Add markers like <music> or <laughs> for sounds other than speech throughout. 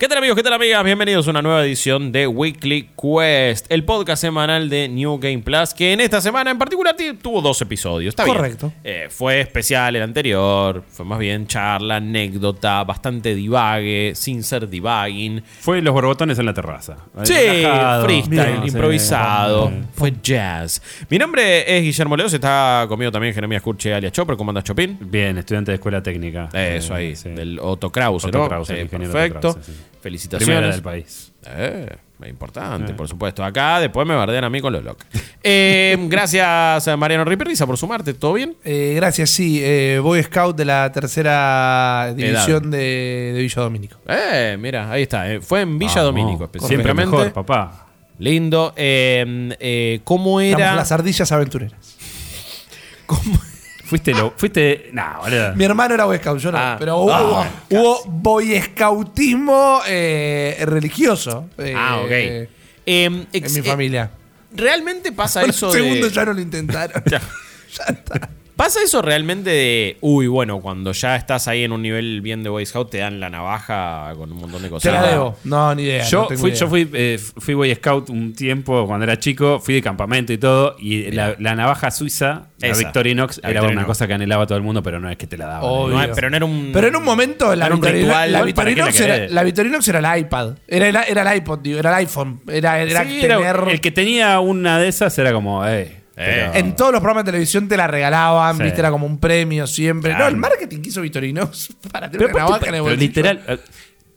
¿Qué tal amigos? ¿Qué tal amigas? Bienvenidos a una nueva edición de Weekly Quest, el podcast semanal de New Game Plus, que en esta semana en particular ti- tuvo dos episodios. Está bien. Correcto. Eh, fue especial el anterior, fue más bien charla, anécdota, bastante divague, sin ser divagging. Fue los borbotones en la terraza. Sí, Relajado. freestyle, Bien, sí. improvisado, fue jazz. Mi nombre es Guillermo Leos, está conmigo también Jeremías Curche alias Chopper, ¿cómo andas Chopin? Bien, estudiante de escuela técnica. Eso Eh, ahí, sí. del Otto Krause, Otto ¿no? Krause, ingeniero perfecto. Otto Krause, sí. Felicitaciones. Primera del país. Eh, importante, Eh. por supuesto. Acá después me bardean a mí con los locos. <laughs> Eh, gracias a Mariano Ripperriza por sumarte. ¿Todo bien? Eh, gracias, sí. eh, Boy Scout de la tercera división de, de Villa Domínico. Eh, mira, ahí está. eh, Fue en Villa Vamos. Domínico Siempre específicamente. mejor, papá. Lindo. Eh, eh, ¿Cómo Estamos era? las ardillas aventureras. <laughs> Fuiste lo. Fuiste. Nah, boludo. Mi hermano era Boy Scout, yo no. Ah. pero hubo, Ah, hubo Boy Scoutismo eh, religioso. eh, Ah, ok. Eh, En ex- mi familia. ¿Realmente pasa eso un segundo de... ya no lo intentaron. <laughs> Ya. <laughs> ya está. ¿Pasa eso realmente de... Uy, bueno, cuando ya estás ahí en un nivel bien de Boy Scout, te dan la navaja con un montón de Te cosas? la debo. No, ni idea. Yo no tengo fui, idea. yo fui, eh, fui Boy Scout un tiempo cuando era chico, fui de campamento y todo, y la, la navaja suiza, la. Victorinox, La era Victorinox. una cosa que anhelaba todo el mundo, pero no es que te la daban. No, pero no era un... Pero en un momento la, Era un Victorinox- ritual la, Victorinox era, la Victorinox era el iPad. Era el, era el iPod, digo, era el iPhone. Era, era Sí, era- tener. el que tenía una de esas era como, eh. Pero- En todos los programas de televisión te la regalaban, Sí. viste, era como un premio siempre. Claro. No, el marketing que hizo Victorinox <laughs> para tener pero una navaja en el bolsillo. literal, eh,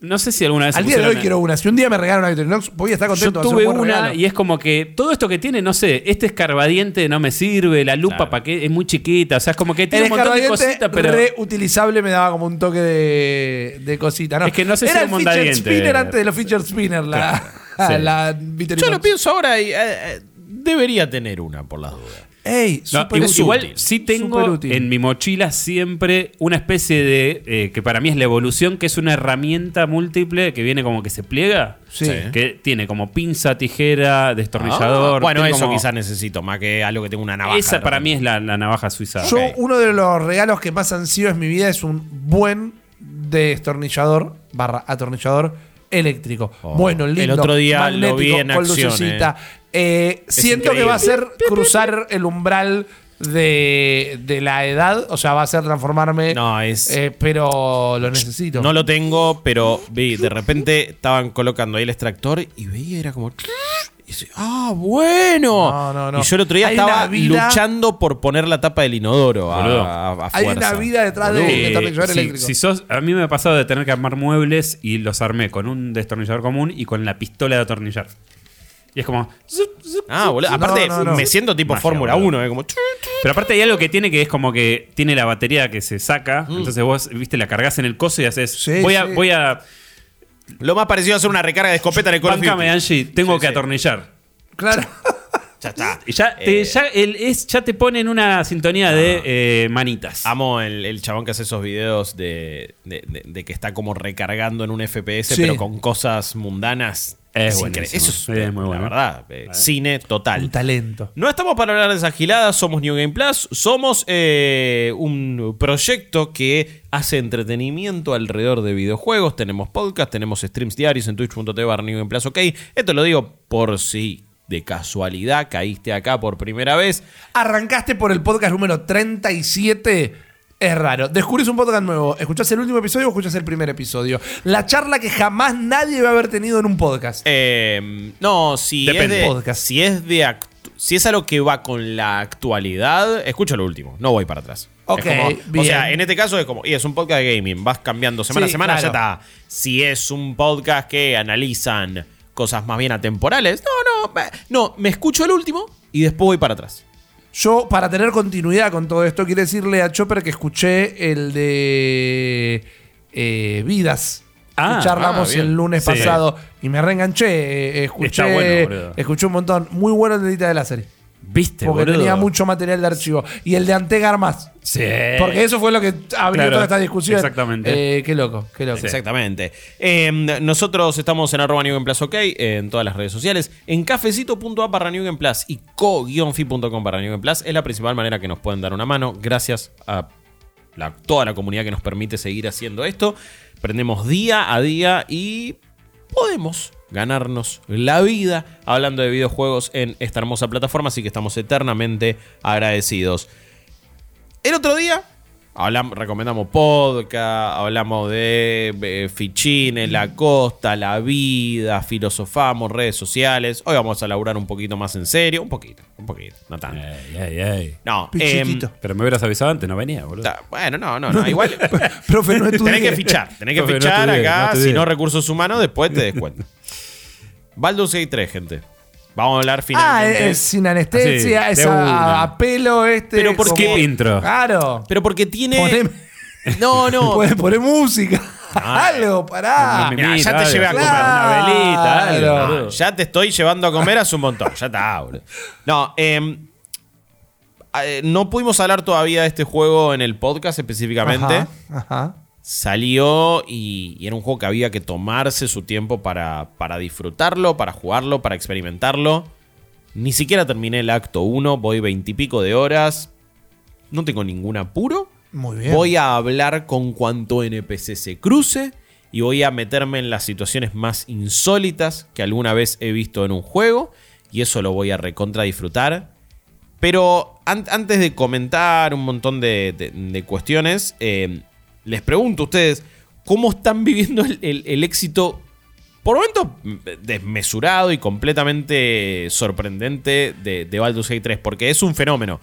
no sé si alguna vez Al día de hoy quiero una. Si un día me regalan una Victorinox, voy a estar Yo contento. ser tuve una regalo. y es como que todo esto que tiene, no sé, este escarbadiente no me sirve, la lupa Claro. para qué es muy chiquita, o sea, es como que tiene El un montón de cositas, pero reutilizable me daba como un toque de, de cosita. ¿no? Es que no sé si Era el feature spinner antes de los feature spinner, la, <laughs> Sí. la Victorinox. Yo lo pienso ahora y... eh, eh, debería tener una, por las dudas. Ey, No, igual, útil. igual sí tengo en mi mochila siempre una especie de, eh, que para mí es la evolución, que es una herramienta múltiple que viene como que se pliega, Sí. Que tiene como pinza, tijera, destornillador. Ah, bueno, eso como- quizás necesito, más que algo que tenga una navaja. Esa para mí es la, la navaja suiza. Yo, uno de los regalos que más ansío en mi vida es un buen destornillador barra atornillador eléctrico. Oh. Bueno, lindo. El otro día lo vi en acción, lucecita. Eh, siento que va a ser cruzar el umbral de, de la edad. O sea, va a ser transformarme. No, es... eh, pero lo necesito. No lo tengo, pero vi, de repente estaban colocando ahí el extractor y veía, era como. Y dice, ah, bueno. No, no, no. Y yo el otro día Hay estaba una vida- luchando por poner la tapa del inodoro a, Boludo. a- a Hay fuerza. una vida detrás de- Boludo. de- destornillador si, eléctrico. si sos, a mí me ha pasado de tener que armar muebles y los armé con un destornillador común y con la pistola de atornillar. Y es como. Ah, boludo. Aparte, no, no. me siento tipo Magia, Fórmula boludo. 1, eh, como. Pero aparte hay algo que tiene que es como que tiene la batería que se saca. Entonces vos, viste, la cargas en el coso y haces. Sí, voy, a, sí. voy a. Lo más parecido a hacer una recarga de escopeta en el Call of Bancame, Duty. Angie, tengo Sí, que sí. atornillar. Claro. Ya está. Y ya, te, Eh, ya, el- es, ya te pone en una sintonía de eh, manitas. Amo el, el chabón que hace esos videos de, de- de- de que está como recargando en un FPS, Sí. pero con cosas mundanas. Es. Eso es, Es muy la bueno. verdad. eh, cine total. Un talento. No estamos para hablar de esas giladas, somos New Game Plus, somos eh, un proyecto que hace entretenimiento alrededor de videojuegos, tenemos podcast, tenemos streams diarios en twitch.tv barra New Game Plus, ok. Esto lo digo por si de casualidad caíste acá por primera vez. Arrancaste por el podcast número 37. Es raro. Descubrís un podcast nuevo. ¿Escuchás el último episodio o escuchás el primer episodio? La charla que jamás nadie va a haber tenido en un podcast. Eh, no, si Depende. es de, Podcast. si es de actu- si es algo que va con la actualidad, escucho lo último, no voy para atrás. Ok, como- O bien. sea, en este caso es como, y es un podcast de gaming, vas cambiando semana a semana, claro. ya está. Si es un podcast que analizan cosas más bien atemporales, no, no, me- no, me escucho el último y después voy para atrás. Yo, para tener continuidad con todo esto, quiero decirle a Chopper que escuché el de eh, Vidas. Ah, que charlamos ah, el lunes Sí. pasado y me reenganché. eh, escuché, Está bueno, escuché un montón. Muy bueno el de la serie. ¿Viste, Porque boludo? tenía mucho material de archivo. Y el de Antegar más. Sí. Porque eso fue lo que abrió Claro, toda esta discusión. exactamente. Eh, qué loco, qué loco. Exactamente. Eh, nosotros estamos en arroba New Game Plus OK en todas las redes sociales. En cafecito.app barra New Game Plus y co-fi.com barra New Game Plus es la principal manera que nos pueden dar una mano. Gracias a la- toda la comunidad que nos permite seguir haciendo esto. Prendemos día a día y podemos ganarnos la vida hablando de videojuegos en esta hermosa plataforma, así que estamos eternamente agradecidos. El otro día hablamos, recomendamos podcast, hablamos de eh, fichines, la costa, la vida, filosofamos, redes sociales. Hoy vamos a laburar un poquito más en serio, un poquito, un poquito, no tanto. Ey, ey, ey. No, em, Pero me hubieras avisado antes, no venía, boludo. ta- bueno, no, no, no, igual. <laughs> Profe, no. Tenés que fichar, tenés que Profe, no fichar estudié, acá, no si no recursos humanos, después te descuento. <laughs> Baldur's Gate 3, gente. Vamos a hablar Ah, finalmente. es sin anestesia, Así, es de a, una. a pelo este. Pero ¿por qué? intro. Claro. Pero porque tiene. Poneme- <laughs> No, no. <laughs> Puedes poner música. Ah, Algo, pará. Mirá, ya te llevé a comer una velita, algo, Claro. boludo. Ah, ya te estoy llevando a comer hace un montón. Ya está, boludo. No, em, eh, no pudimos hablar todavía de este juego en el podcast específicamente. Ajá, ajá. Salió y, y era un juego que había que tomarse su tiempo para, para disfrutarlo, para jugarlo, para experimentarlo. Ni siquiera terminé el acto 1, voy veintipico de horas. No tengo ningún apuro. Muy bien. Voy a hablar con cuanto NPC se cruce y voy a meterme en las situaciones más insólitas que alguna vez he visto en un juego. Y eso lo voy a recontra disfrutar. Pero an- antes de comentar un montón de, de- de cuestiones, eh, les pregunto a ustedes, ¿cómo están viviendo el, el- el éxito, por momentos desmesurado y completamente sorprendente de, de Baldur's Gate 3? Porque es un fenómeno.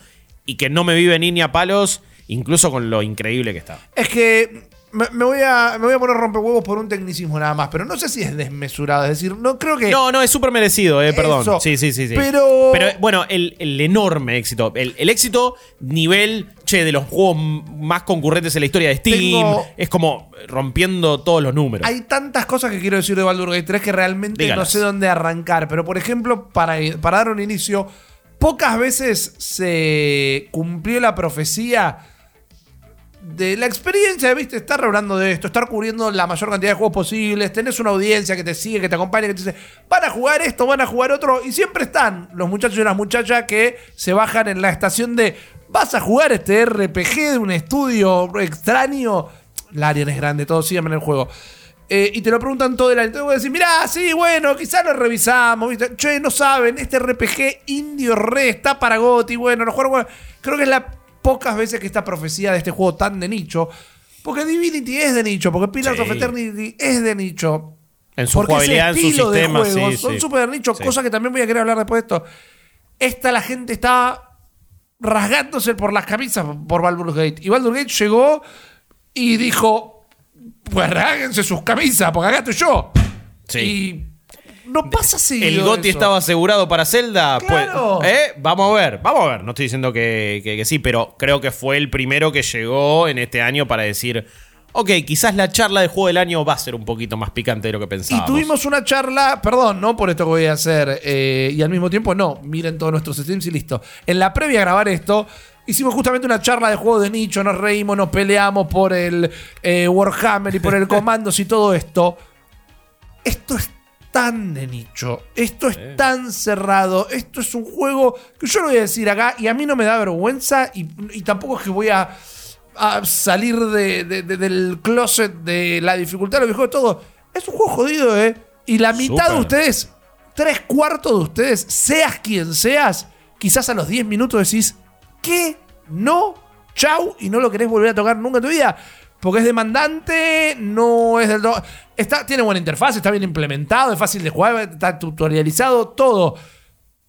Y que no me vive ni ni a palos, incluso con lo increíble que está. Es que me, me voy a, me voy a poner rompehuevos por un tecnicismo nada más, pero no sé si es desmesurado. Es decir, no creo que. No, no, es súper merecido, eh, perdón. Eso. Sí, sí, sí, sí. Pero- Pero bueno, el, el enorme éxito. El, el éxito nivel, che, de los juegos más concurrentes en la historia de Steam. Tengo- Es como rompiendo todos los números. Hay tantas cosas que quiero decir de Baldur's Gate 3 que realmente Dígalas. no sé dónde arrancar. Pero, por ejemplo, para, para dar un inicio, pocas veces se cumplió la profecía de la experiencia, ¿viste? Estar hablando de esto, estar cubriendo la mayor cantidad de juegos posibles, tenés una audiencia que te sigue, que te acompaña, que te dice, van a jugar esto, van a jugar otro, y siempre están los muchachos y las muchachas que se bajan en la estación de, vas a jugar este RPG de un estudio extraño, la área es grande, todos siguen en el juego. Eh, y te lo preguntan todo el año. Entonces voy a decir, mirá, sí, bueno, quizás lo revisamos, ¿viste? Che, no saben, este RPG indio re está para Goti, bueno, lo bueno. Creo que es la pocas veces que esta profecía de este juego tan de nicho. Porque Divinity es de nicho, porque Pillars Sí. of Eternity es de nicho. En su porque ese jugabilidad, en su estilo de sistema, juegos sí, son sí. súper de nicho, Sí. cosa que también voy a querer hablar después de esto. Esta la gente está rasgándose por las camisas por Baldur's Gate. Y Baldur's Gate llegó y dijo, pues rasguense sus camisas, porque acá estoy yo. Sí. Y no pasa así. ¿El GOTI estaba asegurado para Zelda? Claro. Pues, ¿eh? Vamos a ver, vamos a ver. No estoy diciendo que, que- que sí, pero creo que fue el primero que llegó en este año para decir, ok, quizás la charla de juego del año va a ser un poquito más picante de lo que Y pensábamos. tuvimos una charla, perdón, no por esto que voy a hacer, eh, y al mismo tiempo no, miren todos nuestros streams y listo. En la previa a grabar esto, hicimos justamente una charla de juego de nicho, nos reímos, nos peleamos por el eh, Warhammer y por el <laughs> Commandos y todo esto. Esto es tan de nicho, esto es tan cerrado, esto es un juego que yo lo voy a decir acá y a mí no me da vergüenza y, y tampoco es que voy a, a salir de- de- de- del closet de la dificultad de lo viejo de todo. Es un juego jodido, ¿eh? Y la mitad de ustedes, tres cuartos de ustedes, seas quien seas, quizás a los 10 minutos decís, ¿qué? ¿No? Chau, y no lo querés volver a tocar nunca en tu vida. Porque es demandante, no es del todo. Está, tiene buena interfaz, está bien implementado, es fácil de jugar, está tutorializado, todo.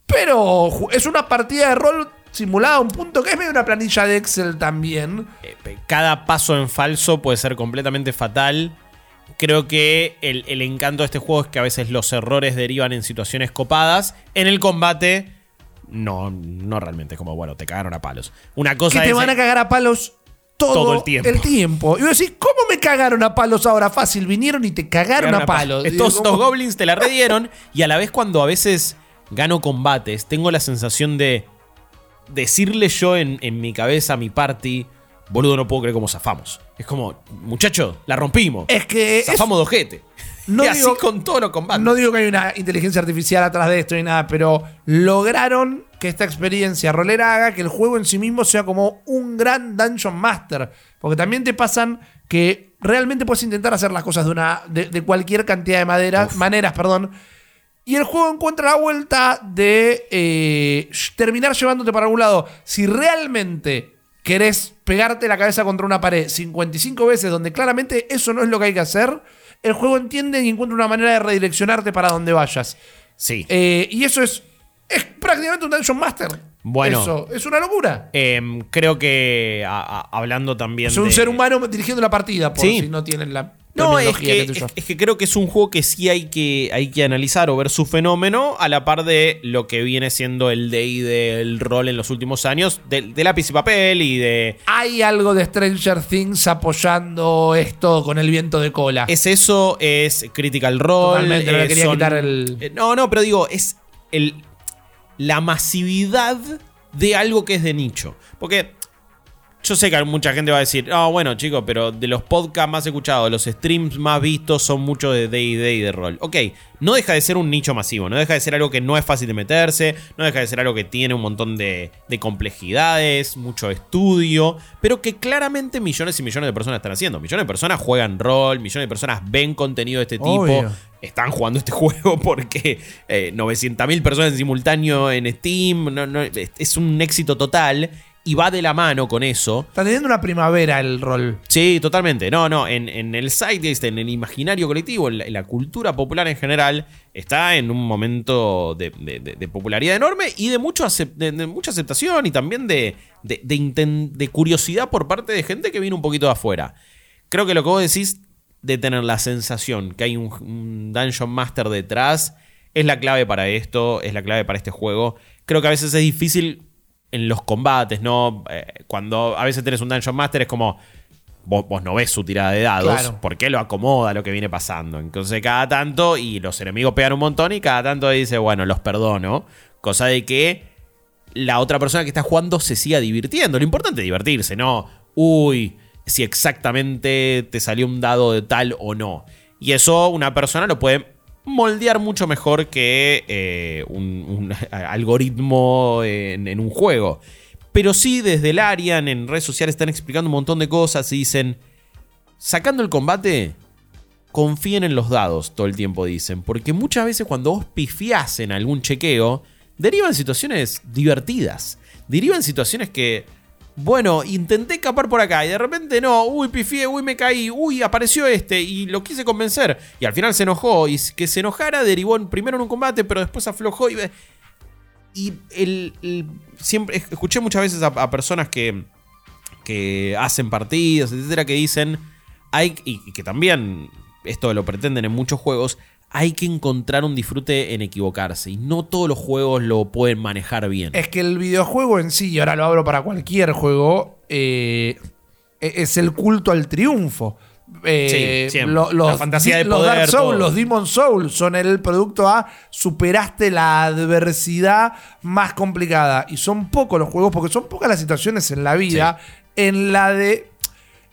Pero es una partida de rol simulada a un punto que es medio una planilla de Excel también. Eh, Cada paso en falso puede ser completamente fatal. Creo que el, el encanto de este juego es que a veces los errores derivan en situaciones copadas. En el combate, no, no realmente. Como, bueno, te cagaron a palos. Una Que cosa te es. van a cagar a palos todo, Todo el tiempo. El tiempo. Y vos decís, ¿cómo me cagaron a palos ahora? Fácil, vinieron y te cagaron a palos. Estos ¿cómo? goblins te la redieron. y a la vez, cuando a veces gano combates, tengo la sensación de decirle yo en, en mi cabeza a mi party. Boludo, no puedo creer cómo zafamos. Es como, muchacho, la rompimos. Es que es- Zafamos de ojete. No <laughs> y así digo- con todos los combates. No digo que hay una inteligencia artificial atrás de esto ni nada, pero lograron que esta experiencia rolera haga que el juego en sí mismo sea como un gran Dungeon Master. Porque también te pasan que realmente puedes intentar hacer las cosas de, una, de, de cualquier cantidad de maderas, maneras. Perdón, y el juego encuentra la vuelta de eh, terminar llevándote para algún lado. Si realmente querés pegarte la cabeza contra una pared 55 veces, donde claramente eso no es lo que hay que hacer, el juego entiende y encuentra una manera de redireccionarte para donde vayas. Sí. Eh, y eso es, es prácticamente un Dungeon Master. Bueno. Eso es una locura. Em, creo que a- a- hablando también Es un de- ser humano dirigiendo la partida, por Sí. si no tienen la No, es que, es, es que creo que es un juego que sí hay que, hay que analizar o ver su fenómeno a la par de lo que viene siendo el day del rol en los últimos años, de, de lápiz y papel y de... Hay algo de Stranger Things apoyando esto con el viento de cola. Es eso, es Critical Role. Totalmente, no eh, quería quitar el- eh, No, no, pero digo, es el, la masividad de algo que es de nicho. Porque yo sé que mucha gente va a decir, ah, bueno, chicos, pero de los podcasts más escuchados, los streams más vistos son muchos de D&D y de rol. Ok, no deja de ser un nicho masivo, no deja de ser algo que no es fácil de meterse, no deja de ser algo que tiene un montón de, de complejidades, mucho estudio, pero que claramente millones y millones de personas están haciendo. Millones de personas juegan rol, millones de personas ven contenido de este tipo Obvio. están jugando este <laughs> juego porque eh, 900.000 personas en simultáneo en Steam. no- es un éxito total y va de la mano con eso. Está teniendo una primavera el rol. Sí, totalmente. No, no, en, en el zeitgeist, en el imaginario colectivo, en la, en la cultura popular en general, está en un momento de, de- popularidad enorme y de, mucho acep- de- mucha aceptación y también de, de- curiosidad por parte de gente que viene un poquito de afuera. Creo que lo que vos decís de tener la sensación que hay un, un Dungeon Master detrás es la clave para esto, es la clave para este juego. Creo que a veces es difícil en los combates, ¿no? Eh, cuando a veces tenés un Dungeon Master es como... Vos, vos no ves su tirada de dados, Claro. porque lo acomoda lo que viene pasando. Entonces cada tanto, y los enemigos pegan un montón, y cada tanto dice, bueno, los perdono. Cosa de que la otra persona que está jugando se siga divirtiendo. Lo importante es divertirse, ¿no? Uy, si exactamente te salió un dado de tal o no. Y eso una persona lo puede moldear mucho mejor que eh, un, <laughs> algoritmo en, en un juego. Pero sí, desde el Arian en redes sociales están explicando un montón de cosas y dicen, sacando el combate, confíen en los dados, todo el tiempo dicen. Porque muchas veces cuando vos pifiás en algún chequeo, derivan situaciones divertidas. Derivan situaciones que, bueno, intenté escapar por acá y de repente no, uy, pifié, uy, me caí, uy, apareció este y lo quise convencer. Y al final se enojó y que se enojara derivó primero en un combate, pero después aflojó y... Y el, siempre escuché muchas veces a, personas que, que hacen partidas, etcétera, que dicen, hay, y que también esto lo pretenden en muchos juegos, hay que encontrar un disfrute en equivocarse. Y no todos los juegos lo pueden manejar bien. Es que el videojuego en sí, y ahora lo abro para cualquier juego, eh, es el culto al triunfo. Eh, Sí, los, La fantasía de los poder, Dark Souls, todo. los Demon Souls son el producto a superaste la adversidad más complicada. Y son pocos los juegos, porque son pocas las situaciones en la vida en la de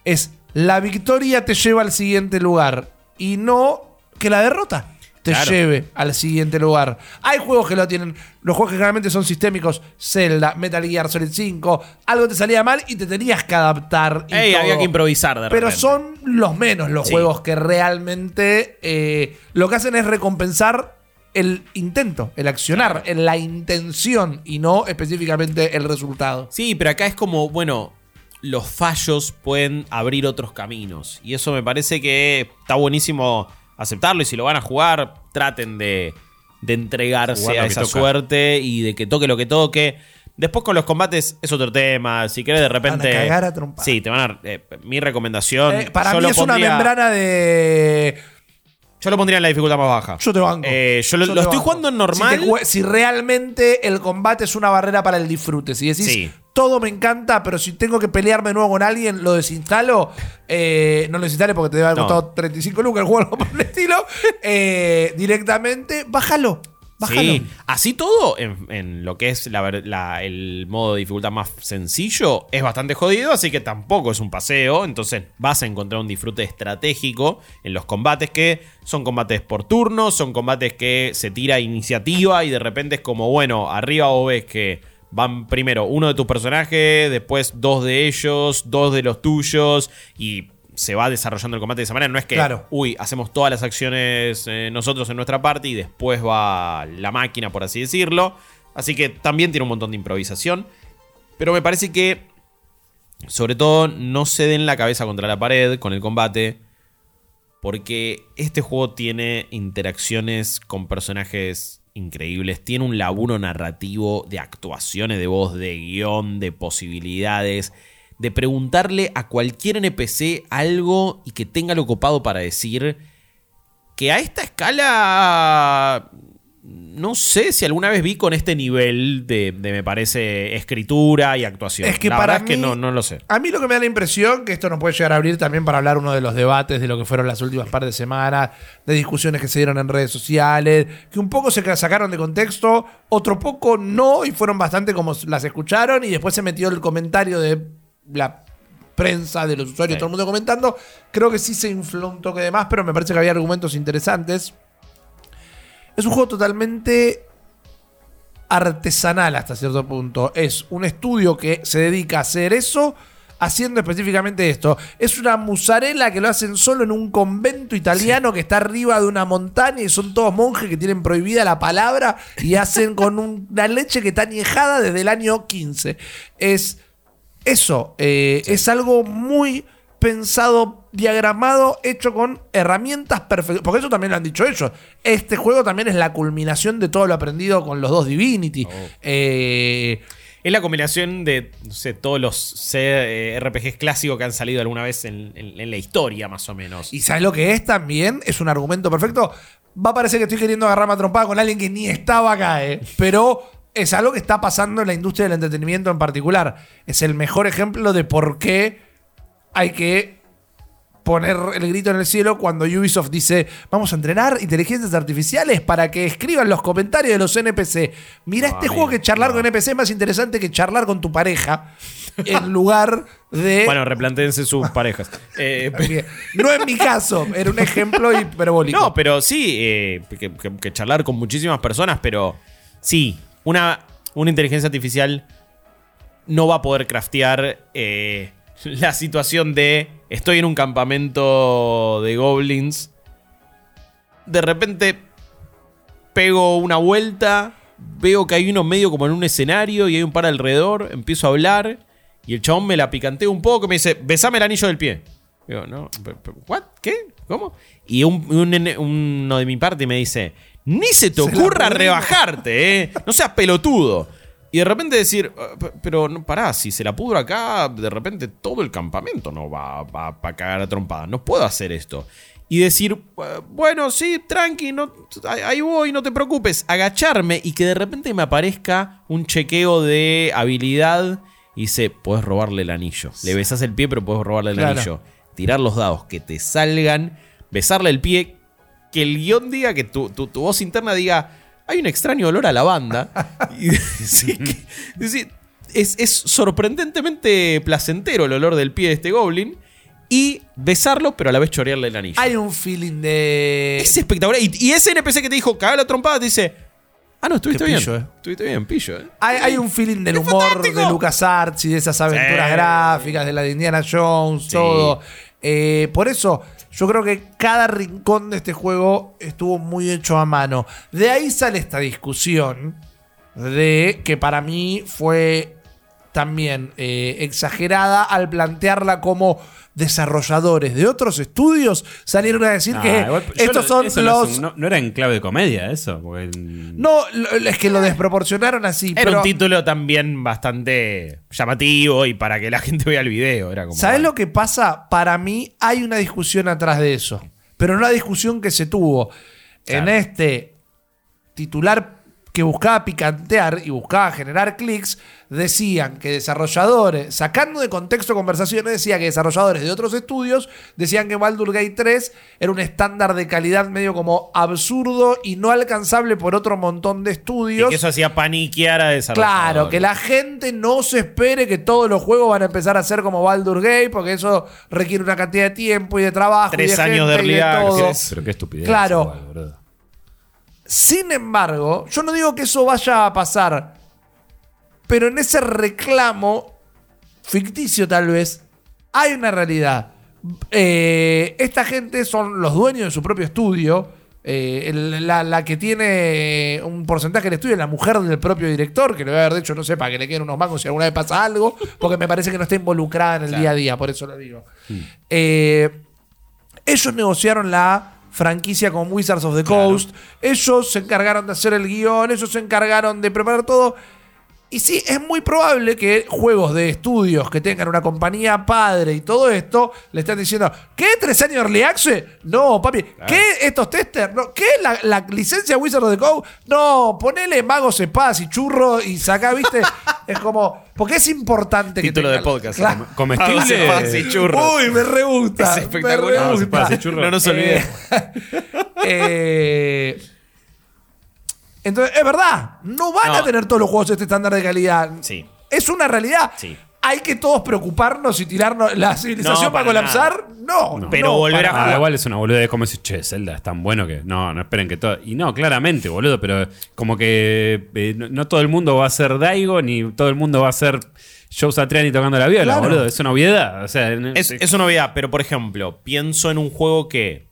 es la victoria te lleva al siguiente lugar y no que la derrota te Claro. lleve al siguiente lugar. Hay juegos que lo tienen, los juegos que generalmente son sistémicos, Zelda, Metal Gear Solid 5, algo te salía mal y te tenías que adaptar. y Ey, todo. había que improvisar de Pero repente. son los menos los Sí. juegos que realmente eh, lo que hacen es recompensar el intento, el accionar, la intención y no específicamente el resultado. Sí, pero acá es como, bueno, los fallos pueden abrir otros caminos. Y eso me parece que está buenísimo aceptarlo. Y si lo van a jugar, traten de, de entregarse Jugar lo a que esa toca. suerte y de que toque lo que toque. Después con los combates es otro tema. Si querés de repente. Van a cagar a trompadas. Sí, te van a. eh, mi recomendación. Eh, para yo mí lo es una pondría- membrana de. Yo lo pondría en la dificultad más baja. Yo te banco. Eh, yo lo, Yo lo te estoy banco. jugando en normal. Si, te jue- si realmente el combate es una barrera para el disfrute. Si decís, Sí. Todo me encanta, pero si tengo que pelearme de nuevo con alguien, lo desinstalo. Eh, no lo desinstale porque te debe haber No. costado 35 lucas el juego <laughs> por el estilo. Eh, directamente, bájalo. Bájalo. Sí, así todo, en, en lo que es la el modo de dificultad más sencillo, es bastante jodido, así que tampoco es un paseo. Entonces vas a encontrar un disfrute estratégico en los combates que son combates por turnos, son combates que se tira iniciativa y de repente es como, bueno, arriba vos ves que van primero uno de tus personajes, después dos de ellos, dos de los tuyos y se va desarrollando el combate de esa manera. No es que, Claro. uy, hacemos todas las acciones eh, nosotros en nuestra parte y después va la máquina, por así decirlo. Así que también tiene un montón de improvisación. Pero me parece que, sobre todo, no se den la cabeza contra la pared con el combate. Porque este juego tiene interacciones con personajes increíbles. Tiene un laburo narrativo de actuaciones de voz, de guion, de posibilidades. De preguntarle a cualquier NPC algo y que tenga lo copado para decir. Que a esta escala. No sé si alguna vez vi con este nivel de, de, me parece, escritura y actuación. Es que la para verdad es que mí- no, no lo sé. A mí lo que me da la impresión, que esto nos puede llegar a abrir también para hablar uno de los debates de lo que fueron las últimas par de semanas, de discusiones que se dieron en redes sociales, que un poco se sacaron de contexto, otro poco no, y fueron bastante como las escucharon, y después se metió el comentario de la prensa, de los usuarios, Sí. todo el mundo comentando. Creo que sí se infló un toque de más, pero me parece que había argumentos interesantes. Es un juego totalmente artesanal hasta cierto punto. Es un estudio que se dedica a hacer eso, haciendo específicamente esto. Es una musarela que lo hacen solo en un convento italiano que está arriba de una montaña y son todos monjes que tienen prohibida la palabra y hacen con un- una leche que está añejada desde el año 15. Es eso, eh, es algo muy pensado, diagramado, hecho con herramientas perfectas. Porque eso también lo han dicho ellos. Este juego también es la culminación de todo lo aprendido con los dos Divinity. Eh, Es la combinación de, no sé, todos los eh, RPGs clásicos que han salido alguna vez en, en- en la historia, más o menos. y ¿sabes lo que es también? Es un argumento perfecto. Va a parecer que estoy queriendo agarrarme a trompada con alguien que ni estaba acá, ¿eh? Pero es algo que está pasando en la industria del entretenimiento en particular. Es el mejor ejemplo de por qué hay que poner el grito en el cielo cuando Ubisoft dice vamos a entrenar inteligencias artificiales para que escriban los comentarios de los NPC. Mira No, este amigo, juego que charlar no. con NPC es más interesante que charlar con tu pareja en lugar de... <laughs> Bueno, replantéense sus parejas. <laughs> Eh, no es mi caso, era un ejemplo hiperbólico. no, pero sí, eh, que, que- que charlar con muchísimas personas, pero sí, una, una inteligencia artificial no va a poder craftear eh, <laughs> la situación de estoy en un campamento de goblins, de repente pego una vuelta, veo que hay uno medio como en un escenario y hay un par alrededor, empiezo a hablar y el chabón me la picantea un poco me dice, besame el anillo del pie. Digo, no, ¿what? ¿Qué? ¿Cómo? Y un- uno de mi parte me dice, ni se te ocurra rebajarte, ¿eh? No seas pelotudo. Y de repente decir, "Ah, pe- pero no, pará, si se la pudro acá, de repente todo el campamento no va, va a cagar a trompada. No puedo hacer esto. Y decir, "Eh, bueno, sí, tranqui, no, ahí voy, no te preocupes. Agacharme y que de repente me aparezca un chequeo de habilidad y dice, puedes robarle el anillo. Le besas el pie, pero puedes robarle el Claro. anillo. Tirar los dados, que te salgan, besarle el pie, que el guion diga, que tu, tu- tu voz interna diga, hay un extraño olor a lavanda. y <laughs> que- es, es sorprendentemente placentero el olor del pie de este goblin. Y besarlo, pero a la vez chorearle el anillo. Hay un feeling de... Es espectacular. Y, y ese NPC que te dijo, caga la trompada, te dice, ah, no, estuviste bien. eh. Estuviste bien, pillo, eh. Hay, hay un feeling del ¡Es humor fantástico! de LucasArts y de esas aventuras Sí. gráficas, de la de Indiana Jones, Sí. todo. Eh, por eso, yo creo que cada rincón de este juego estuvo muy hecho a mano. De ahí sale esta discusión de que para mí fue también eh, exagerada al plantearla como desarrolladores de otros estudios salieron a decir Ah, que igual, estos son eso no es los... un- no, no era en clave de comedia eso. Porque, No, es que lo desproporcionaron así. Era pero- un título también bastante llamativo y para que la gente vea el video. Era como, ¿Sabes lo que pasa? Para mí hay una discusión atrás de eso. Pero no la discusión que se tuvo en este titular que buscaba picantear y buscaba generar clics, decían que desarrolladores, sacando de contexto conversaciones, decía que desarrolladores de otros estudios decían que Baldur Gate 3 era un estándar de calidad medio como absurdo y no alcanzable por otro montón de Y estudios. que eso hacía paniquear a desarrolladores. Claro, que la gente no se espere que todos los juegos van a empezar a ser como Baldur Gate, porque eso requiere una cantidad de tiempo y de trabajo. Tres y de años de gente y de early todo. Pero qué estupidez. Claro. igual. Sin embargo, yo no digo que eso vaya a pasar, pero en ese reclamo, ficticio tal vez, hay una realidad. Eh, esta gente son los dueños de su propio estudio. Eh, el- la, la que tiene un porcentaje del estudio es la mujer del propio director, que le voy a haber dicho, no sé, para que le queden unos mangos si alguna vez pasa algo, porque me parece que no está involucrada en el día a día, por eso lo digo. Eh, ellos negociaron la franquicia con Wizards of the Coast. Ellos se encargaron de hacer el guion, ellos se encargaron de preparar todo. Y sí, es muy probable que juegos de estudios que tengan una compañía padre y todo esto le están diciendo, ¿qué? ¿Tres años Early Access? No, papi. ¿Qué? ¿Estos testers? No. ¿Qué? ¿La, la licencia Wizard of the Coast? No, ponele magos, espadas y churros y saca, ¿viste? <laughs> es como, porque es importante que Título de podcast. Claro. Comestible. Pavos, espadas y churros. Uy, me re gusta. Es espectacular. Me re gusta. churro. No nos olvidemos. Eh, <laughs> entonces, es verdad, no van a tener todos los juegos este estándar de calidad. Sí. Es una realidad. Sí. Hay que todos preocuparnos y tirarnos. ¿La civilización No, va a para colapsar? No. Pero no, volver a nada. igual es una boludez, como decir, che, Zelda es tan bueno que. No, no esperen que todo. Y no, claramente, boludo, pero como que eh, no, no todo el mundo va a ser Daigo, ni todo el mundo va a ser Joe Satriani tocando la viola, Claro. boludo. Es una obviedad. O sea, Es, es una novedad, pero por ejemplo, pienso en un juego que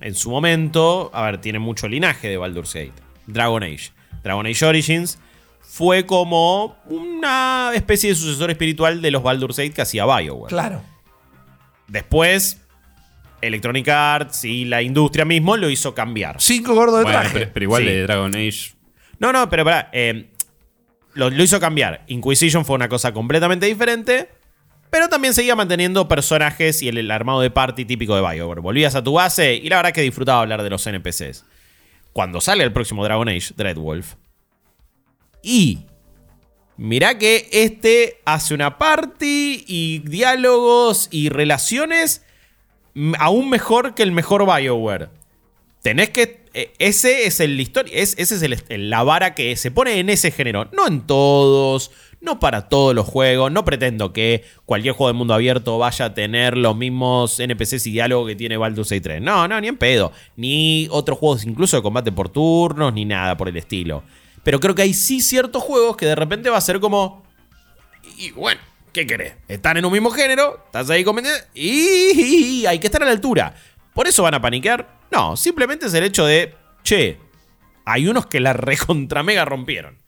en su momento, a ver, tiene mucho linaje de Baldur's Gate. Dragon Age. Dragon Age Origins fue como una especie de sucesor espiritual de los Baldur's Gate que hacía BioWare. Claro. Después, Electronic Arts y la industria mismo lo hizo cambiar. Cinco gordos de Bueno, traje. pero, pero igual Sí. de Dragon Age. No, no, pero pará. eh, lo, lo hizo cambiar. Inquisition fue una cosa completamente diferente. Pero también seguía manteniendo personajes y el, el armado de party típico de BioWare. Volvías a tu base y la verdad que disfrutaba hablar de los NPCs. Cuando sale el próximo Dragon Age, Dreadwolf. Y mirá que este hace una party y diálogos y relaciones aún mejor que el mejor BioWare. Tenés que. eh, Ese es el historia. Es, ese es el- la vara que se pone en ese género. No en todos. No para todos los juegos. No pretendo que cualquier juego de mundo abierto vaya a tener los mismos NPCs y diálogos que tiene Baldur's Gate 3. No, no, ni en pedo. Ni otros juegos incluso de combate por turnos, ni nada por el estilo. Pero creo que hay sí ciertos juegos que de repente va a ser como. Y bueno, ¿qué querés? Están en un mismo género, estás ahí comiendo y hay que estar a la altura. ¿Por eso van a paniquear? No, simplemente es el hecho de, che, hay unos que la recontra mega rompieron.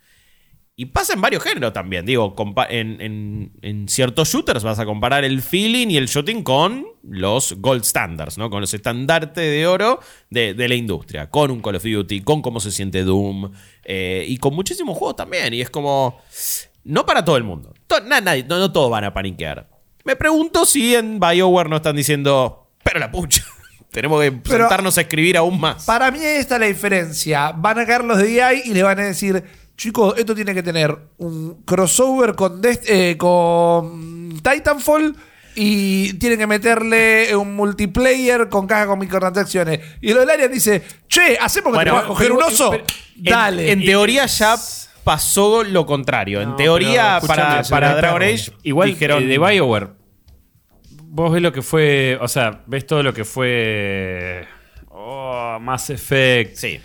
Y pasa en varios géneros también. Digo, en, en- en ciertos shooters vas a comparar el feeling y el shooting con los gold standards, ¿no? Con los estandartes de oro de, de la industria. Con un Call of Duty, con cómo se siente Doom. eh, y con muchísimos juegos también. Y es como. No para todo el mundo. To- na- nadie- no, no todos van a paniquear. Me pregunto si en BioWare no están diciendo. Pero la pucha. <laughs> Tenemos que Pero- sentarnos a escribir aún más. Para mí esta es la diferencia. Van a caer los de EA y le van a decir, chicos, esto tiene que tener un crossover con, Dest- eh, con Titanfall y tienen que meterle un multiplayer con caja con microtransacciones. Y lo del área dice, che, ¿hacemos que Bueno, te vas a coger un oso? pero- Dale. En, teoría ya pasó lo contrario. en teoría, pero para, para Dragon Age, Igual dijeron. eh, de BioWare. Vos ves lo que fue. O sea, ves todo lo que fue. Oh, Mass Effect. Sí.